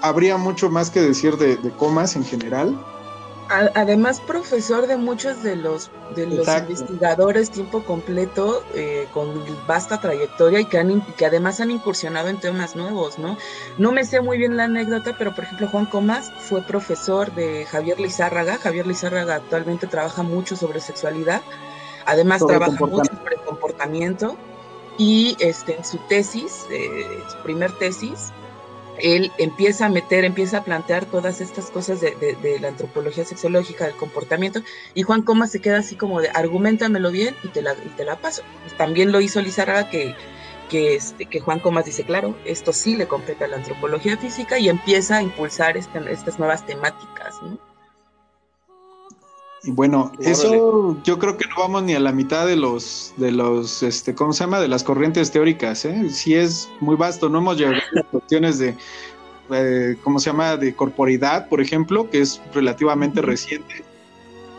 habría mucho más que decir de comas en general además profesor de muchos de los de los investigadores tiempo completo eh, con vasta trayectoria y que, han, que además han incursionado en temas nuevos, ¿no? No me sé muy bien la anécdota, pero por ejemplo Juan Comas fue profesor de Javier Lizárraga. Javier Lizárraga actualmente trabaja mucho sobre sexualidad, además trabaja mucho sobre comportamiento y este, en su tesis, eh, su primer tesis, él empieza a meter, empieza a plantear todas estas cosas de, la antropología sexológica, del comportamiento, y Juan Comas se queda así como de, argumentamelo bien y te la, y te la paso. También lo hizo Lizarraga que, que, este, que Juan Comas dice, claro, esto sí le compete a la antropología física y empieza a impulsar este, estas nuevas temáticas, ¿no? Y bueno, eso yo creo que no vamos ni a la mitad de los, de los, este, ¿cómo se llama? De las corrientes teóricas, ¿eh? Sí es muy vasto, no hemos llegado a cuestiones de, eh, ¿cómo se llama? De corporidad, por ejemplo, que es relativamente reciente.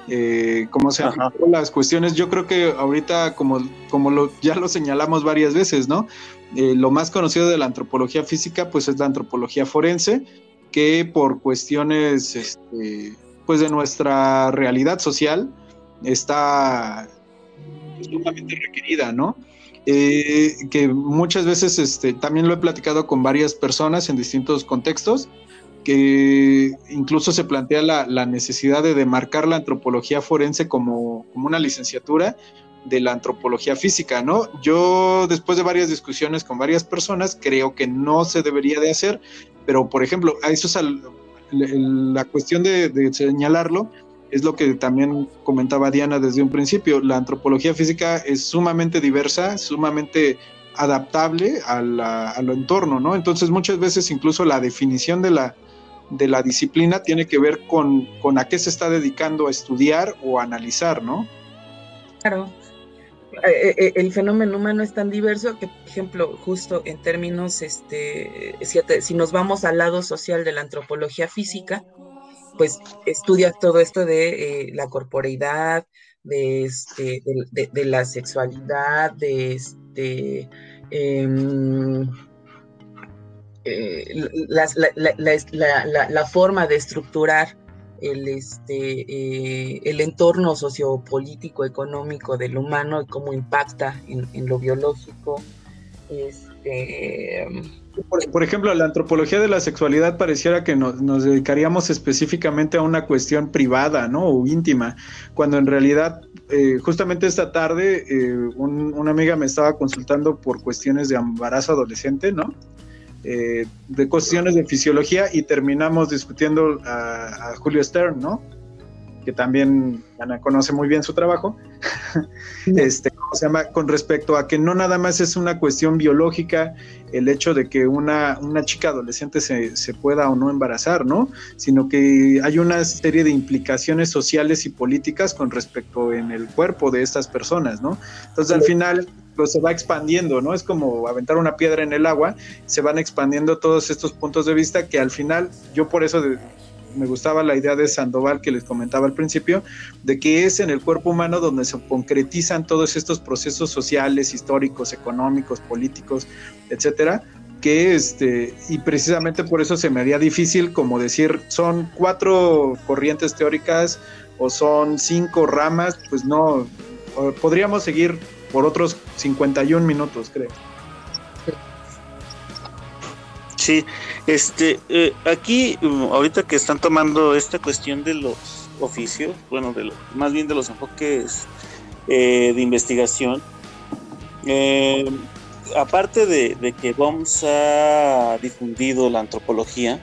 Eh, ¿Cómo se llama? Las cuestiones, yo creo que ahorita, como, como lo, ya lo señalamos varias veces, ¿no? Eh, lo más conocido de la antropología física, pues es la antropología forense, que por cuestiones, este, pues de nuestra realidad social está sumamente requerida, ¿no? Eh, que muchas veces este, también lo he platicado con varias personas en distintos contextos, que incluso se plantea la, necesidad de demarcar la antropología forense como, como, una licenciatura de la antropología física, ¿no? Yo, después de varias discusiones con varias personas, creo que no se debería de hacer, pero, por ejemplo, a eso es la cuestión de, señalarlo, es lo que también comentaba Diana desde un principio, la antropología física es sumamente diversa, sumamente adaptable a, lo entorno, ¿no? Entonces muchas veces incluso la definición de la, de la disciplina tiene que ver con, con a qué se está dedicando a estudiar o analizar, ¿no? Claro, el fenómeno humano es tan diverso que, por ejemplo, justo en términos, este, si, nos vamos al lado social de la antropología física, pues estudia todo esto de eh, la corporeidad, de, este, de, la sexualidad, de este, em, la, forma de estructurar el, este, eh, el entorno sociopolítico, económico del humano y cómo impacta en, lo biológico. Este, por, ejemplo, la antropología de la sexualidad pareciera que nos, dedicaríamos específicamente a una cuestión privada, ¿no? O íntima, cuando en realidad, eh, justamente esta tarde, eh, una amiga me estaba consultando por cuestiones de embarazo adolescente, ¿no? Eh, de cuestiones de fisiología y terminamos discutiendo a, Julio Stern, ¿no? Que también Ana conoce muy bien su trabajo. este, se llama? Con respecto a que no nada más es una cuestión biológica el hecho de que una, una chica adolescente se, se, pueda o no embarazar, ¿no? Sino que hay una serie de implicaciones sociales y políticas con respecto en el cuerpo de estas personas, ¿no? Entonces al final pues se va expandiendo, ¿no? Es como aventar una piedra en el agua, se van expandiendo todos estos puntos de vista que al final, yo por eso me gustaba la idea de Sandoval que les comentaba al principio, de que es en el cuerpo humano donde se concretizan todos estos procesos sociales, históricos, económicos, políticos, etcétera, que este, y precisamente por eso se me haría difícil como decir, son cuatro corrientes teóricas o son cinco ramas, pues no, podríamos seguir por otros 51 minutos, creo. Sí, este, eh, aquí mm, ahorita que están tomando esta cuestión de los oficios, bueno, de más bien de los enfoques eh, de investigación, eh, aparte de, que Boms ha difundido la antropología,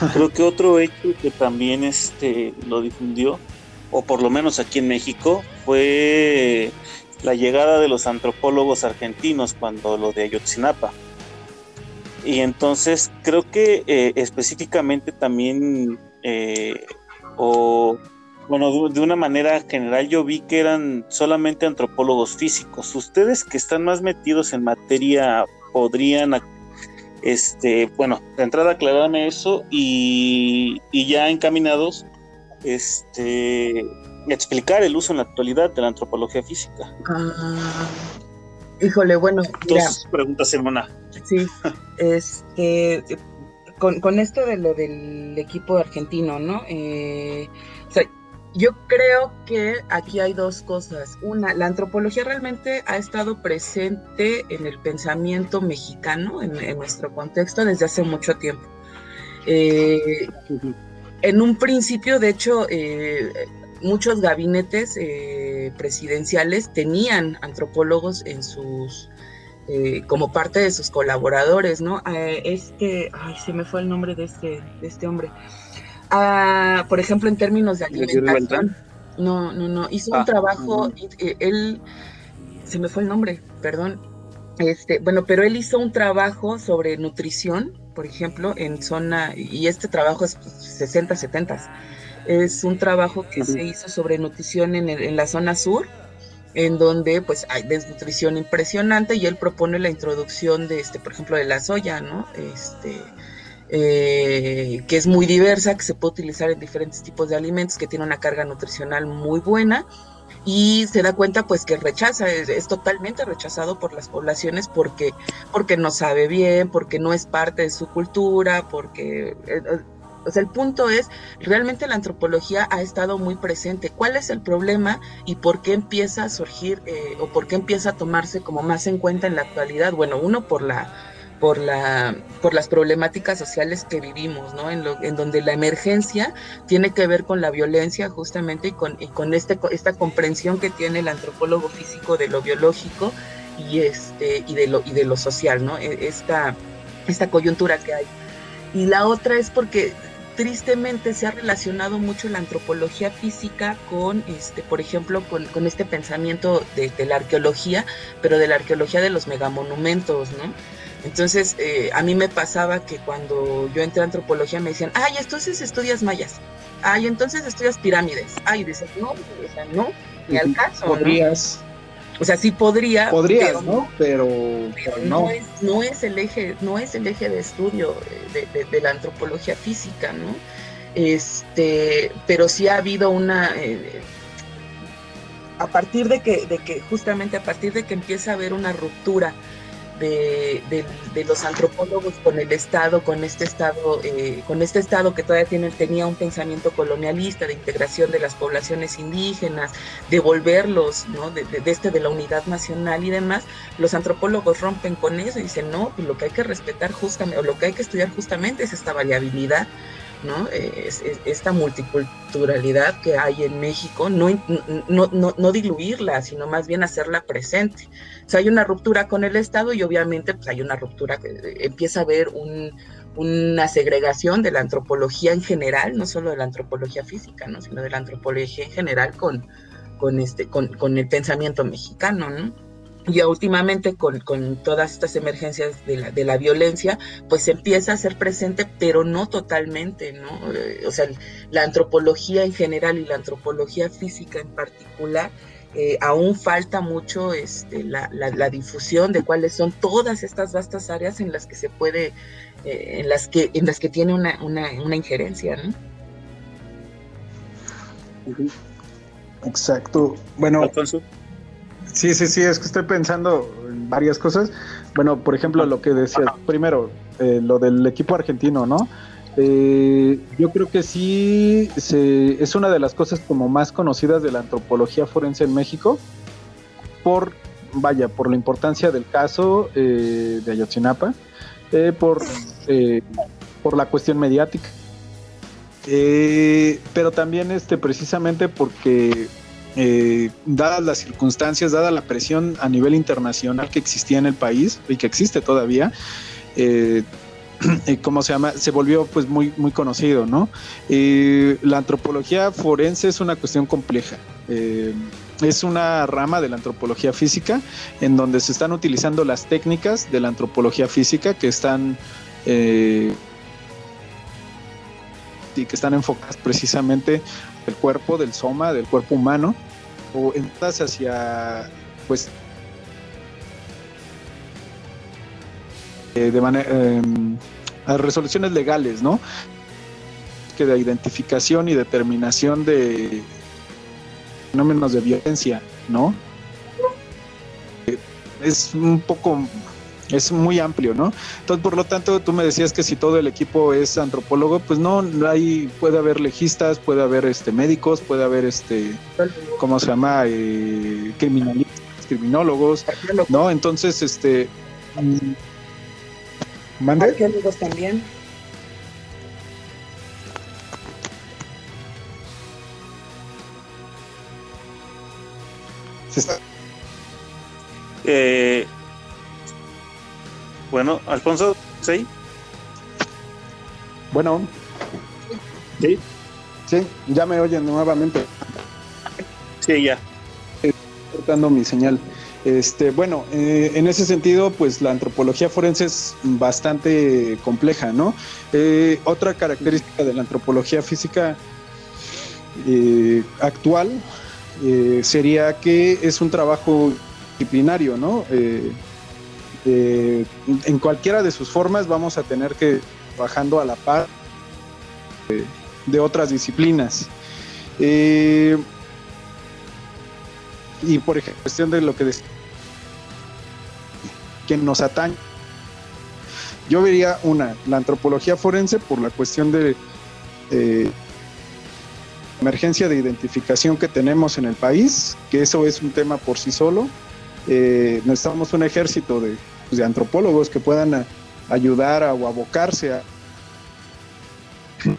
creo que otro hecho que también este, lo difundió, o por lo menos aquí en México, fue la llegada de los antropólogos argentinos cuando lo de Ayotzinapa. Y entonces creo que eh, específicamente también, eh, o bueno, de, una manera general yo vi que eran solamente antropólogos físicos. Ustedes que están más metidos en materia podrían, este, bueno, de entrada aclararme eso y, y ya encaminados, este, explicar el uso en la actualidad de la antropología física. Ah, híjole, bueno. Dos preguntas, hermana. Sí, este, con, esto de lo del equipo argentino, ¿no? Eh, o sea, yo creo que aquí hay dos cosas. Una, la antropología realmente ha estado presente en el pensamiento mexicano, en, nuestro contexto, desde hace mucho tiempo. Eh, en un principio, de hecho, eh, muchos gabinetes eh, presidenciales tenían antropólogos en sus eh, como parte de sus colaboradores, ¿no? Eh, este, ay, se me fue el nombre de este, de este hombre. Ah, por ejemplo, en términos de alimentación. No, no, no. Hizo un ah, trabajo, él, se me fue el nombre, perdón. Este, bueno, pero él hizo un trabajo sobre nutrición, por ejemplo, en zona, y este trabajo es 60, 70 es un trabajo que se hizo sobre nutrición en, la zona sur, en donde pues hay desnutrición impresionante y él propone la introducción de este, por ejemplo, de la soya, ¿no? Este, eh, que es muy diversa, que se puede utilizar en diferentes tipos de alimentos, que tiene una carga nutricional muy buena y se da cuenta pues que rechaza, es, totalmente rechazado por las poblaciones porque, porque no sabe bien, porque no es parte de su cultura, porque eh, o sea, el punto es, realmente la antropología ha estado muy presente. ¿Cuál es el problema y por qué empieza a surgir eh, o por qué empieza a tomarse como más en cuenta en la actualidad? Bueno, uno por la por, la, por las problemáticas sociales que vivimos, ¿no? En, lo, en donde la emergencia tiene que ver con la violencia justamente y con, y con este, esta comprensión que tiene el antropólogo físico de lo biológico y, este, y, de, lo, y de lo social, ¿no? E, esta, esta coyuntura que hay. Y la otra es porque tristemente se ha relacionado mucho la antropología física con, este, por ejemplo, con, con este pensamiento de, de, la arqueología, pero de la arqueología de los megamonumentos, ¿no? Entonces, eh, a mí me pasaba que cuando yo entré a antropología me decían, ay, entonces estudias mayas, ay, entonces estudias pirámides, ay, dices, no, o sea, no, ni al caso. Podrías. O sea, sí podría. Podrías, pero, ¿no? Pero, pero no. No es, no es, el eje, no es el eje de estudio de, de, de, la antropología física, ¿no? Este, pero sí ha habido una. Eh, a partir de que, de que, justamente a partir de que empieza a haber una ruptura de, los antropólogos con el Estado, con este Estado, eh, con este Estado que todavía tiene, tenía un pensamiento colonialista de integración de las poblaciones indígenas, de volverlos, ¿no? de, de, este de la unidad nacional y demás, los antropólogos rompen con eso y dicen, no, pues lo que hay que respetar justamente, o lo que hay que estudiar justamente es esta variabilidad ¿no? Es, es, esta multiculturalidad que hay en México, no, no, no, no, diluirla, sino más bien hacerla presente. O sea, hay una ruptura con el Estado y obviamente pues, hay una ruptura que empieza a haber un, una segregación de la antropología en general, no solo de la antropología física, ¿no? sino de la antropología en general con, con, este, con, con el pensamiento mexicano, ¿no? Ya últimamente con, con, todas estas emergencias de la, de la, violencia, pues empieza a ser presente, pero no totalmente, ¿no? O sea, la antropología en general y la antropología física en particular, eh, aún falta mucho este, la, la, la, difusión de cuáles son todas estas vastas áreas en las que se puede, eh, en, las que, en las que tiene una, una, una injerencia, ¿no? Exacto. Bueno, Alfonso. Sí, sí, sí, es que estoy pensando en varias cosas. Bueno, por ejemplo, lo que decía, primero, eh, lo del equipo argentino, ¿no? Eh, yo creo que sí se, es una de las cosas como más conocidas de la antropología forense en México, por, vaya, por la importancia del caso eh, de Ayotzinapa, eh, por, por la cuestión mediática, pero también este, precisamente porque eh, dadas las circunstancias, dada la presión a nivel internacional que existía en el país y que existe todavía, eh, ¿cómo se llama? Se volvió pues muy, muy conocido, ¿no? Eh, la antropología forense es una cuestión compleja. Eh, es una rama de la antropología física en donde se están utilizando las técnicas de la antropología física que están eh, y que están enfocadas precisamente del cuerpo, del soma, del cuerpo humano, o entradas hacia, pues, eh, de manera, eh, a resoluciones legales, ¿no? Que de identificación y determinación de fenómenos de violencia, ¿no? Es un poco es muy amplio, ¿no? Entonces, por lo tanto, tú me decías que si todo el equipo es antropólogo, pues no, hay, puede haber legistas, puede haber este médicos, puede haber este, ¿cómo se llama? Eh, criminalistas, criminólogos, ¿no? Entonces, este... ¿Mande? Arqueólogos también. Se está... Eh, bueno, Alfonso, ¿sí? Bueno. Sí. Sí, ya me oyen nuevamente. Sí, ya. Cortando mi señal. Este, bueno, eh, en ese sentido, pues la antropología forense es bastante compleja, ¿no? Eh, otra característica de la antropología física eh, actual eh, sería que es un trabajo disciplinario, ¿no? Eh, en cualquiera de sus formas vamos a tener que trabajando a la par de, otras disciplinas. Eh, y por ejemplo, cuestión de lo que decía, que nos atañe. Yo vería una, la antropología forense por la cuestión de eh, emergencia de identificación que tenemos en el país, que eso es un tema por sí solo. Eh, necesitamos un ejército de, pues, de antropólogos que puedan ayudar a, o abocarse a,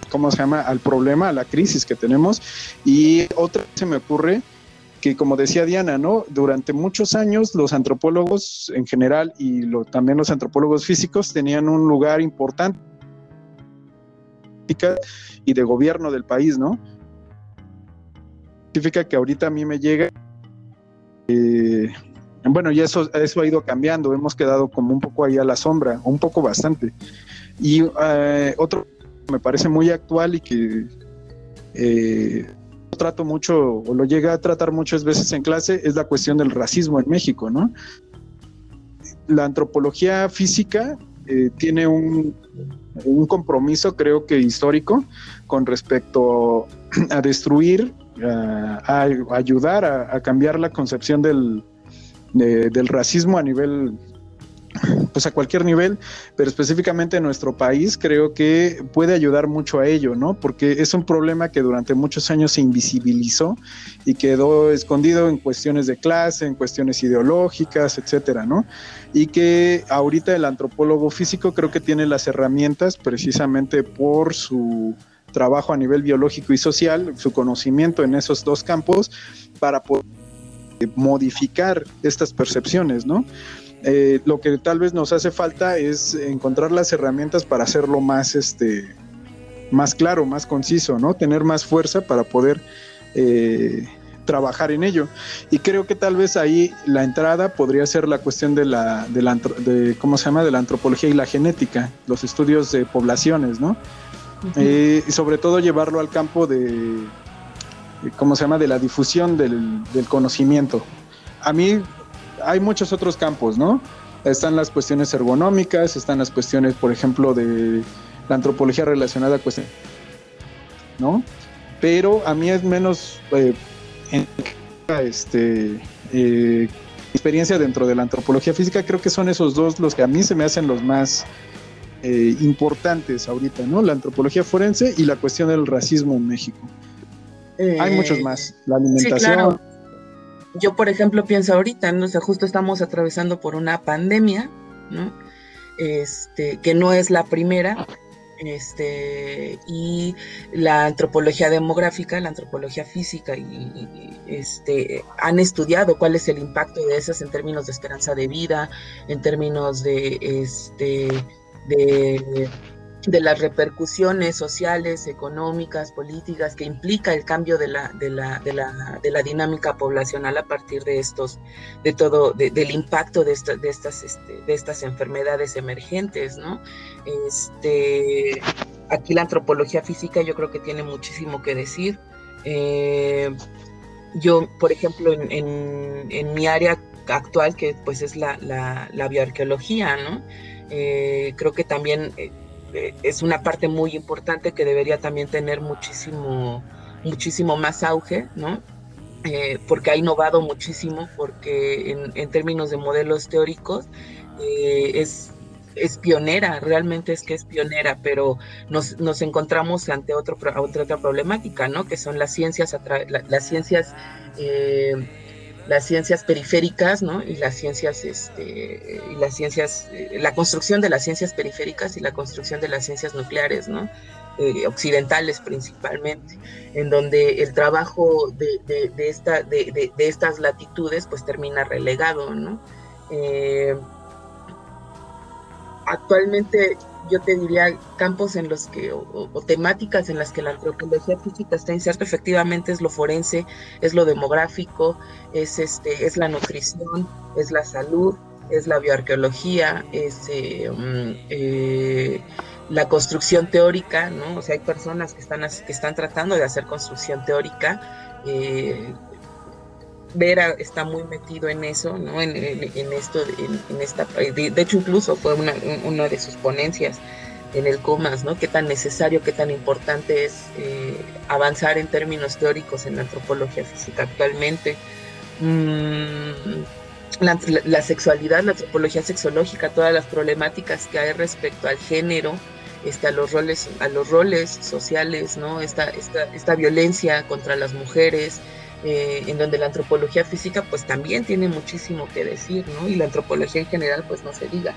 ¿cómo se llama?, al problema, a la crisis que tenemos. Y otra se me ocurre que, como decía Diana, ¿no? Durante muchos años los antropólogos en general y también los antropólogos físicos tenían un lugar importante y de gobierno del país, ¿no? Significa que ahorita a mí me llega eh, bueno, y eso, eso ha ido cambiando, hemos quedado como un poco ahí a la sombra, un poco bastante. Y eh, otro me parece muy actual y que eh, trato mucho o lo llega a tratar muchas veces en clase es la cuestión del racismo en México, ¿no? La antropología física eh, tiene un, compromiso, creo que histórico, con respecto a destruir, a, ayudar a, cambiar la concepción del, del racismo a nivel pues a cualquier nivel, pero específicamente en nuestro país creo que puede ayudar mucho a ello, ¿no? Porque es un problema que durante muchos años se invisibilizó y quedó escondido en cuestiones de clase, en cuestiones ideológicas, etcétera, ¿no? Y que ahorita el antropólogo físico creo que tiene las herramientas precisamente por su trabajo a nivel biológico y social, su conocimiento en esos dos campos para poder modificar estas percepciones, ¿no? Eh, lo que tal vez nos hace falta es encontrar las herramientas para hacerlo más, este, más claro, más conciso, ¿no? Tener más fuerza para poder eh, trabajar en ello. Y creo que tal vez ahí la entrada podría ser la cuestión de la, de la de, ¿cómo se llama? De la antropología y la genética, los estudios de poblaciones, ¿no? Eh, y sobre todo llevarlo al campo de, ¿cómo se llama? De la difusión del, del conocimiento. A mí hay muchos otros campos, ¿no? Están las cuestiones ergonómicas, están las cuestiones, por ejemplo, de la antropología relacionada a cuestiones, ¿no? Pero a mí es menos eh, este, eh, experiencia dentro de la antropología física, creo que son esos dos los que a mí se me hacen los más eh, importantes ahorita, ¿no? La antropología forense y la cuestión del racismo en México. Hay muchos más, la alimentación yo, por ejemplo, pienso ahorita, ¿no? O justo estamos atravesando por una pandemia, ¿no? Este, que no es la primera, este, y la antropología demográfica, la antropología física, y, este, han estudiado cuál es el impacto de esas en términos de esperanza de vida, en términos de, este, de de las repercusiones sociales, económicas, políticas que implica el cambio de la, de la, de la, de la dinámica poblacional a partir de estos, de todo, del impacto de, de, estas, este, de estas enfermedades emergentes, ¿no? Este, aquí la antropología física yo creo que tiene muchísimo que decir. Eh, yo, por ejemplo, en, en, mi área actual, que pues es la, la, bioarqueología, ¿no? Eh, creo que también eh, es una parte muy importante que debería también tener muchísimo, muchísimo más auge, ¿no? Eh, porque ha innovado muchísimo, porque en, términos de modelos teóricos eh, es, es pionera, realmente es que es pionera, pero nos, nos encontramos ante otro, otra, otra problemática, ¿no? Que son las ciencias, las ciencias las ciencias periféricas, ¿no? Y las ciencias, este, y las ciencias, eh, la construcción de las ciencias periféricas y la construcción de las ciencias nucleares, ¿no? Eh, occidentales principalmente, en donde el trabajo de, esta, de, de, estas latitudes pues termina relegado, ¿no? Eh, actualmente yo te diría campos en los que, o, temáticas en las que la antropología física está inserta, efectivamente es lo forense, es lo demográfico, es, este, es la nutrición, es la salud, es la bioarqueología, es eh, mm, eh, la construcción teórica, ¿no? O sea, hay personas que están, que están tratando de hacer construcción teórica, eh, Vera está muy metido en eso, ¿no? En, esto, en, esta, de, hecho incluso fue una, de sus ponencias en el COMAS, ¿no? Qué tan necesario, qué tan importante es eh, avanzar en términos teóricos en la antropología física actualmente. Mm, la, sexualidad, la antropología sexológica, todas las problemáticas que hay respecto al género, este, a los roles, a los roles sociales, ¿no? Esta, esta, esta violencia contra las mujeres, eh, en donde la antropología física pues también tiene muchísimo que decir, ¿no? Y la antropología en general pues no se diga.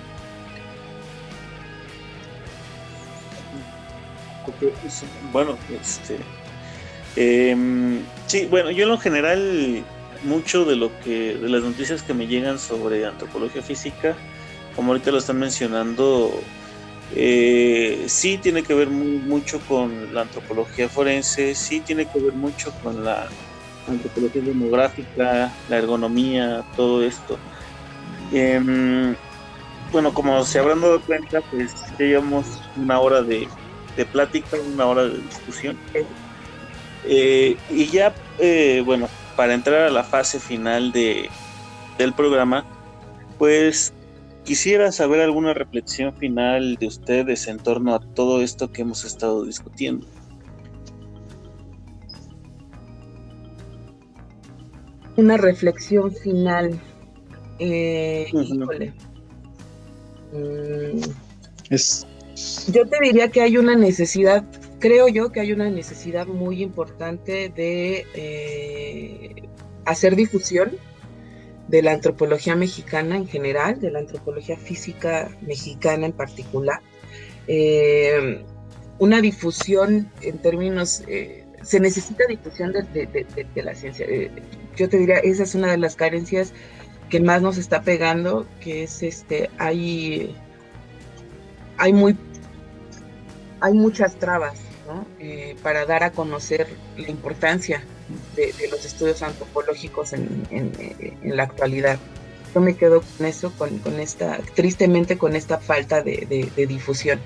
bueno, este, em, sí, bueno, yo en lo general mucho de lo que de las noticias que me llegan sobre antropología física, como ahorita lo están mencionando, eh, sí tiene que ver mucho con la antropología forense, sí tiene que ver mucho con la antropología demográfica, la ergonomía, todo esto. Em, bueno, como se habrán dado cuenta, pues ya llevamos una hora de, plática, una hora de discusión. Eh, y ya, eh, bueno, para entrar a la fase final de, del programa, pues quisiera saber alguna reflexión final de ustedes en torno a todo esto que hemos estado discutiendo. Una reflexión final. Eh, Mm, es... Yo te diría que hay una necesidad, creo yo que hay una necesidad muy importante de eh, hacer difusión de la antropología mexicana en general, de la antropología física mexicana en particular. Eh, una difusión en términos, eh, se necesita difusión de, la ciencia. Yo te diría, esa es una de las carencias que más nos está pegando, que es este, hay, hay muy, hay muchas trabas, eh, para dar a conocer la importancia de, los estudios antropológicos en, la actualidad. Yo me quedo con eso, con, esta, tristemente con esta falta de, difusión.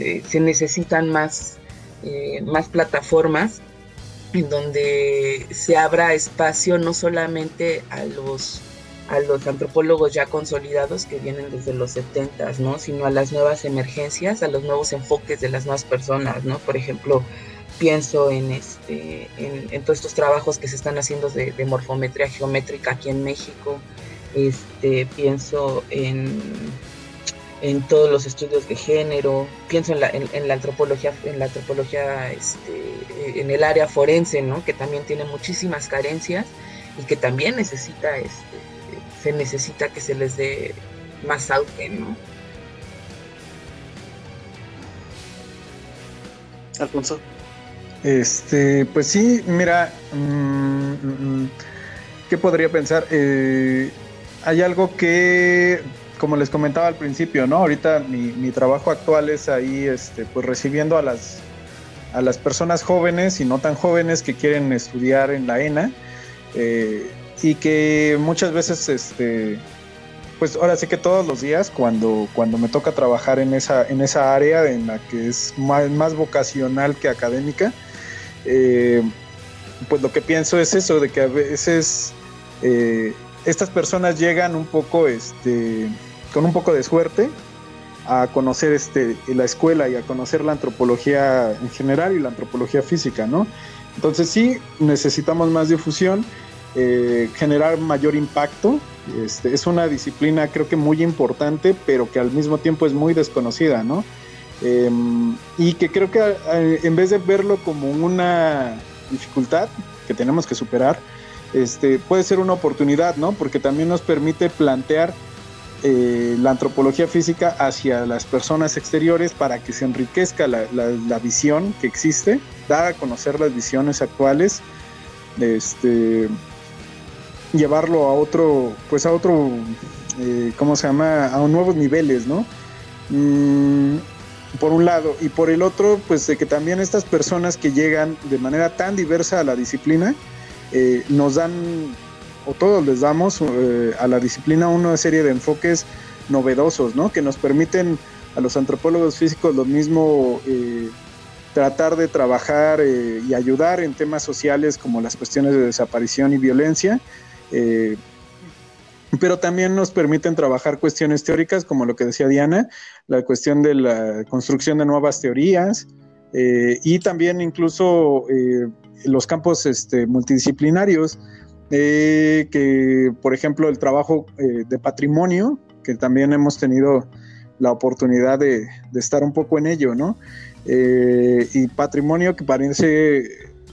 Eh, se necesitan más, eh, más plataformas en donde se abra espacio no solamente a los a los antropólogos ya consolidados que vienen desde los 70, ¿no? Sino a las nuevas emergencias, a los nuevos enfoques de las nuevas personas, ¿no? Por ejemplo, pienso en, este, en, todos estos trabajos que se están haciendo de, morfometría geométrica aquí en México, este, pienso en, en todos los estudios de género, pienso en la, en, la antropología, en la antropología, este, en el área forense, ¿no? Que también tiene muchísimas carencias y que también necesita este, se necesita que se les dé más auge, ¿no? Alfonso. Este, pues sí, mira, mm, mm, ¿qué podría pensar? Eh, hay algo que, como les comentaba al principio, ¿no? Ahorita mi, trabajo actual es ahí, este, pues recibiendo a las, a las personas jóvenes y no tan jóvenes que quieren estudiar en la ENA. Eh, y que muchas veces, este, pues ahora sí que todos los días cuando, cuando me toca trabajar en esa, en esa área en la que es más, vocacional que académica, eh, pues lo que pienso es eso, de que a veces eh, estas personas llegan un poco, este, con un poco de suerte a conocer este, la escuela y a conocer la antropología en general y la antropología física, ¿no? Entonces sí, necesitamos más difusión eh, generar mayor impacto. Este, es una disciplina creo que muy importante, pero que al mismo tiempo es muy desconocida, ¿no? Em, y que creo que eh, en vez de verlo como una dificultad que tenemos que superar, este, puede ser una oportunidad, ¿no? Porque también nos permite plantear eh, la antropología física hacia las personas exteriores para que se enriquezca la, visión que existe, dar a conocer las visiones actuales, este, llevarlo a otro, pues a otro, eh, ¿cómo se llama? A nuevos niveles, ¿no? Mm, por un lado, y por el otro, pues de que también estas personas que llegan de manera tan diversa a la disciplina, eh, nos dan, o todos les damos eh, a la disciplina una serie de enfoques novedosos, ¿no? Que nos permiten a los antropólogos físicos lo mismo tratar de trabajar y ayudar en temas sociales como las cuestiones de desaparición y violencia, eh, pero también nos permiten trabajar cuestiones teóricas, como lo que decía Diana, la cuestión de la construcción de nuevas teorías eh, y también incluso eh, los campos este, multidisciplinarios, que por ejemplo el trabajo de patrimonio, que también hemos tenido la oportunidad de, de estar un poco en ello, ¿no? y patrimonio que parece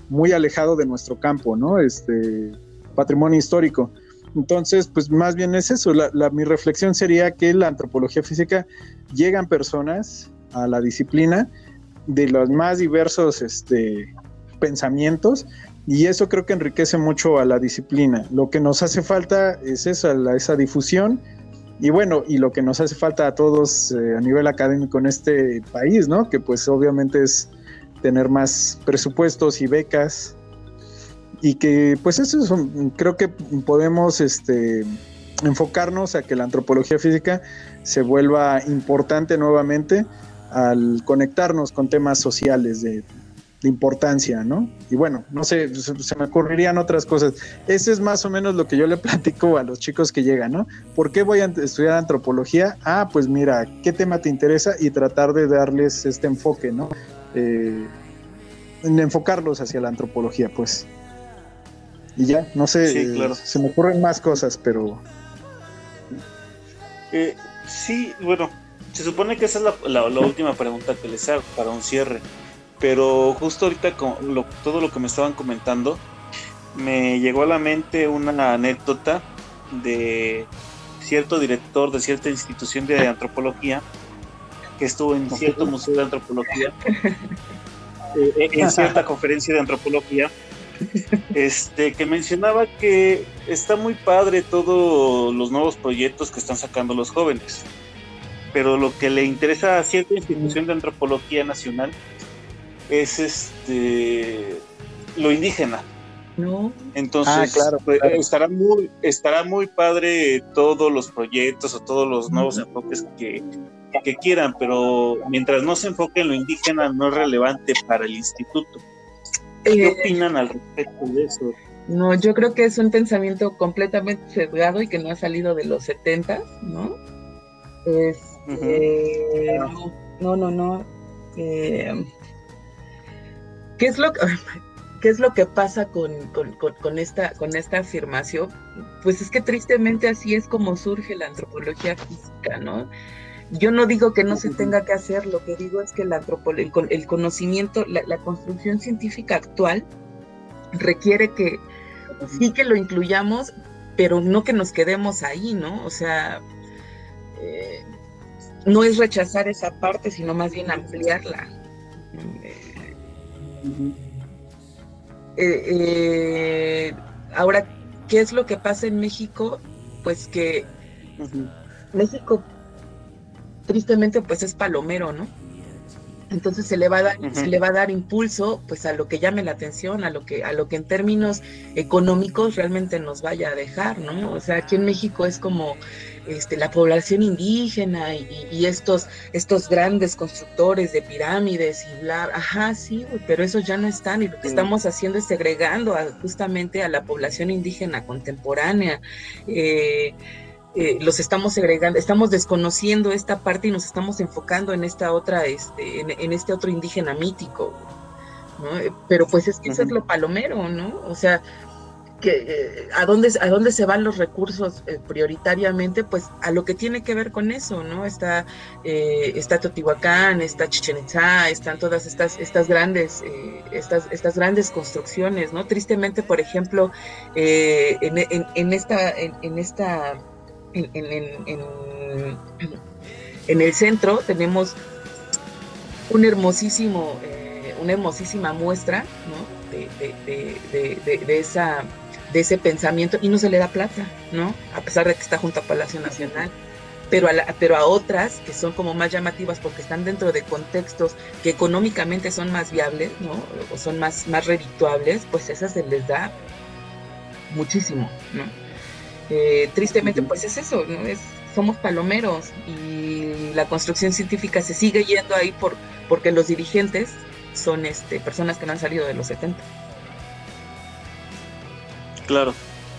muy alejado de nuestro campo, ¿no? Este, patrimonio histórico. Entonces, pues más bien es eso. La, mi reflexión sería que la antropología física llegan personas a la disciplina de los más diversos este, pensamientos y eso creo que enriquece mucho a la disciplina. Lo que nos hace falta es esa, esa difusión y bueno, y lo que nos hace falta a todos eh, a nivel académico en este país, ¿no? Que pues obviamente es tener más presupuestos y becas y que pues eso es creo que podemos este, enfocarnos a que la antropología física se vuelva importante nuevamente al conectarnos con temas sociales de, importancia, ¿no? Y bueno, no sé, se, me ocurrirían otras cosas. Ese es más o menos lo que yo le platico a los chicos que llegan, ¿no? ¿Por qué voy a estudiar antropología? Ah, pues mira, ¿qué tema te interesa? Y tratar de darles este enfoque, ¿no? Eh, en enfocarlos hacia la antropología, pues. Y ya, no sé, se me ocurren más cosas, pero... Eh, sí, bueno, se supone que esa es la, última pregunta que les hago para un cierre, pero justo ahorita con todo lo que me estaban comentando, me llegó a la mente una anécdota de cierto director de cierta institución de antropología que estuvo en cierto museo de antropología, eh, en cierta conferencia de antropología, este, que mencionaba que está muy padre todos los nuevos proyectos que están sacando los jóvenes, pero lo que le interesa a cierta institución de antropología nacional es este lo indígena. No. Entonces, ah, pues, estará muy estará muy padre todos los proyectos o todos los nuevos enfoques que, que quieran, pero mientras no se enfoque en lo indígena no es relevante para el instituto. ¿Qué eh, opinan al respecto de eso? No, yo creo que es un pensamiento completamente sesgado y que no ha salido de los 70, ¿no? Es, eh, no, no, no. Eh, ¿qué, es lo, ¿Qué es lo que pasa con, con, esta, con esta afirmación? Pues es que tristemente así es como surge la antropología física, ¿no? Yo no digo que no se tenga que hacer, lo que digo es que la el, el conocimiento, la, construcción científica actual requiere que sí que lo incluyamos, pero no que nos quedemos ahí, ¿no? O sea, eh, no es rechazar esa parte, sino más bien ampliarla. Eh, eh, ahora, ¿qué es lo que pasa en México? Pues que México tristemente pues es palomero, ¿no? Entonces se le va a dar, se le va a dar impulso pues a lo que llame la atención, a lo que, a lo que en términos económicos realmente nos vaya a dejar, ¿no? O sea, aquí en México es como este, la población indígena y, estos, estos grandes constructores de pirámides y bla, ajá, sí, pero esos ya no están y lo que estamos haciendo es segregando justamente a la población indígena contemporánea. Eh, eh, los estamos segregando, estamos desconociendo esta parte y nos estamos enfocando en esta otra, este, en, este otro indígena mítico, ¿no? Eh, pero pues es que eso es lo palomero, ¿no? O sea, eh, ¿a, dónde, ¿a dónde se van los recursos prioritariamente? Pues a lo que tiene que ver con eso, ¿no? Está, está Teotihuacán, está Chichen Itza, están todas estas, estas, grandes, estas, estas grandes construcciones, ¿no? Tristemente, por ejemplo, en, en, esta... en esta en, el centro tenemos un hermosísimo, eh, una hermosísima muestra de, esa, de ese pensamiento y no se le da plata, ¿no? A pesar de que está junto a Palacio Nacional. Pero a, pero a otras que son como más llamativas porque están dentro de contextos que económicamente son más viables, ¿no? O son más, más redituables, pues esas se les da muchísimo, ¿no? Eh, tristemente, pues es eso, ¿no? Es, somos palomeros y la construcción científica se sigue yendo ahí por, porque los dirigentes son este, personas que no han salido de los 70. Claro,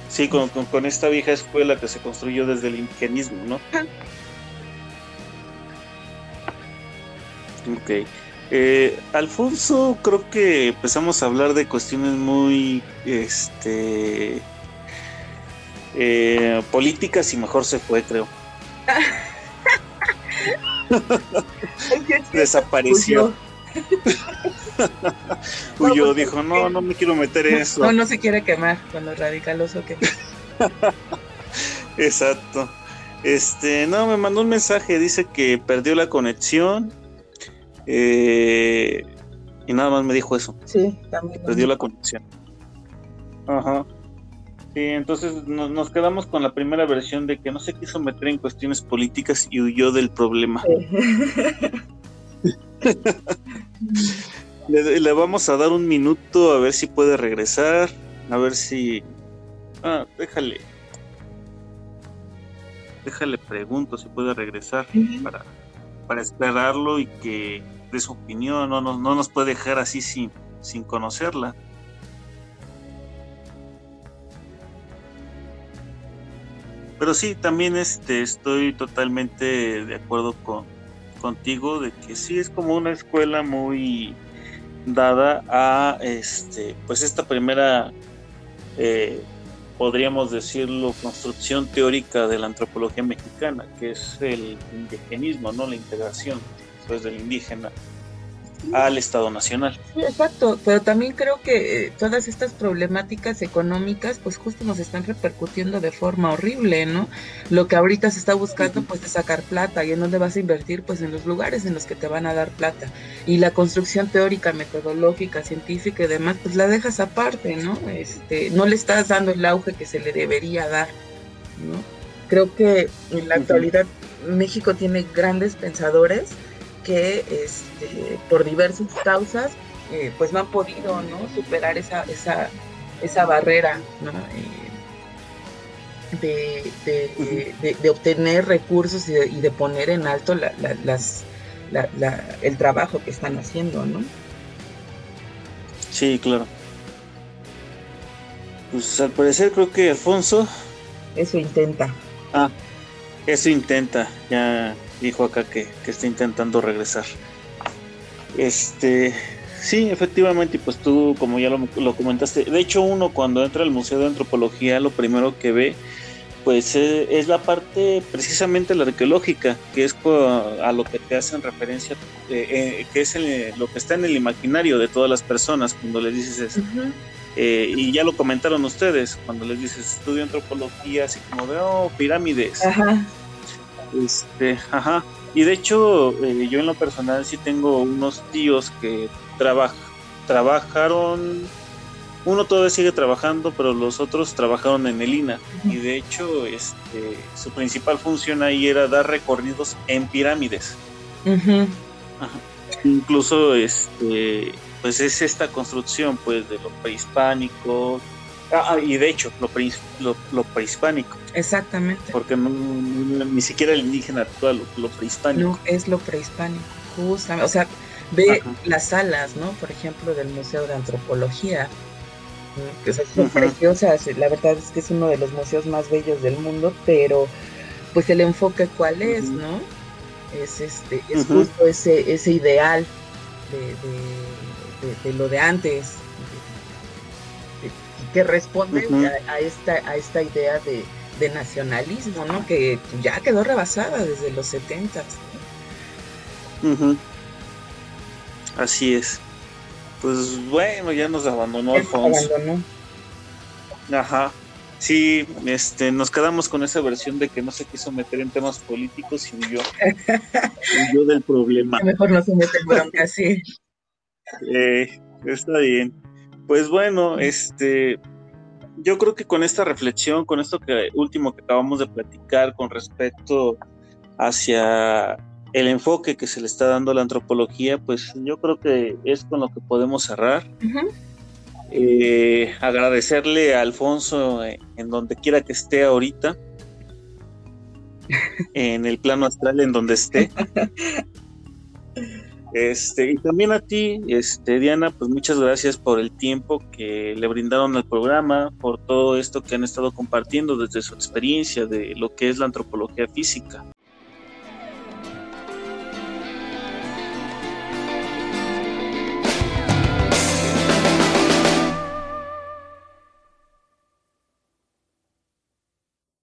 sí, con, con, esta vieja escuela que se construyó desde el ingenismo, ¿no? Ok. Eh, Alfonso, creo que empezamos a hablar de cuestiones muy, este, eh, políticas y mejor se fue, creo. Desapareció. Huyó, pues, dijo, no, no me quiero meter en eso. No, no se quiere quemar con los radicales o qué. Exacto. Este, no, me mandó un mensaje, dice que perdió la conexión, Eh, y nada más me dijo eso. Sí, también. Perdió la conexión. Ajá. Sí, entonces nos quedamos con la primera versión de que no se quiso meter en cuestiones políticas y huyó del problema. le, vamos a dar un minuto a ver si puede regresar, a ver si... Ah, déjale. Déjale pregunto si puede regresar para, para esperarlo y que dé su opinión, no, no, no nos puede dejar así sin, sin conocerla. Pero sí, también este, estoy totalmente de acuerdo con, contigo de que sí es como una escuela muy dada a este, pues esta primera, eh, podríamos decirlo, construcción teórica de la antropología mexicana, que es el indigenismo, ¿no? La integración pues, del indígena al Estado Nacional. Sí, exacto, pero también creo que eh, todas estas problemáticas económicas pues justo nos están repercutiendo de forma horrible, ¿no? Lo que ahorita se está buscando pues es sacar plata y en dónde vas a invertir pues en los lugares en los que te van a dar plata y la construcción teórica, metodológica, científica y demás pues la dejas aparte, ¿no? Este, no le estás dando el auge que se le debería dar, ¿no? Creo que en la actualidad México tiene grandes pensadores que este, por diversas causas eh, pues no han podido ¿no? superar esa, esa, esa barrera ¿no? Eh, de, de, obtener recursos y de, poner en alto la, las, el trabajo que están haciendo, ¿no? Sí, claro. Pues al parecer creo que Alfonso... Eso intenta. Ah, eso intenta. Ya dijo acá que, está intentando regresar. Este, sí, efectivamente, pues tú, como ya lo, comentaste, de hecho uno cuando entra al Museo de Antropología, lo primero que ve, pues eh, es, la parte precisamente la arqueológica, que es a lo que te hacen referencia, eh, eh, que es lo que está en el imaginario de todas las personas cuando les dices eso. y ya lo comentaron ustedes, cuando les dices estudio antropología, así como de, oh, pirámides. Ajá este, ajá. Y de hecho, eh, yo en lo personal sí tengo unos tíos que trabajan, trabajaron, uno todavía sigue trabajando, pero los otros trabajaron en el INA. Y de hecho, este, su principal función ahí era dar recorridos en pirámides. Incluso, este, pues es esta construcción, pues, de los prehispánicos, Ah, ah, y de hecho, lo, lo, prehispánico. Exactamente. Porque ni siquiera el indígena actual, lo, prehispánico. No, es lo prehispánico, justamente. O sea, ve las salas, ¿no? Por ejemplo, del Museo de Antropología. Que son preciosas. La verdad es que es uno de los museos más bellos del mundo, pero pues el enfoque cuál es, ¿no? Es este, es justo ese, ese ideal de, de lo de antes, que responde a, esta, a esta idea de, nacionalismo, ¿no? Que ya quedó rebasada desde los 70. Así es. Pues bueno, ya nos abandonó Alfonso. Abandonó. Ajá. Sí, este, nos quedamos con esa versión de que no se quiso meter en temas políticos y huyó, huyó del problema. Mejor no se mete en bronca, sí. Eh, está bien. Pues bueno, este, yo creo que con esta reflexión, con esto que último que acabamos de platicar con respecto hacia el enfoque que se le está dando a la antropología, pues yo creo que es con lo que podemos cerrar. Eh, agradecerle a Alfonso eh, en donde quiera que esté ahorita, en el plano astral en donde esté. Este, y también a ti, este, Diana, pues muchas gracias por el tiempo que le brindaron al programa, por todo esto que han estado compartiendo desde su experiencia de lo que es la antropología física.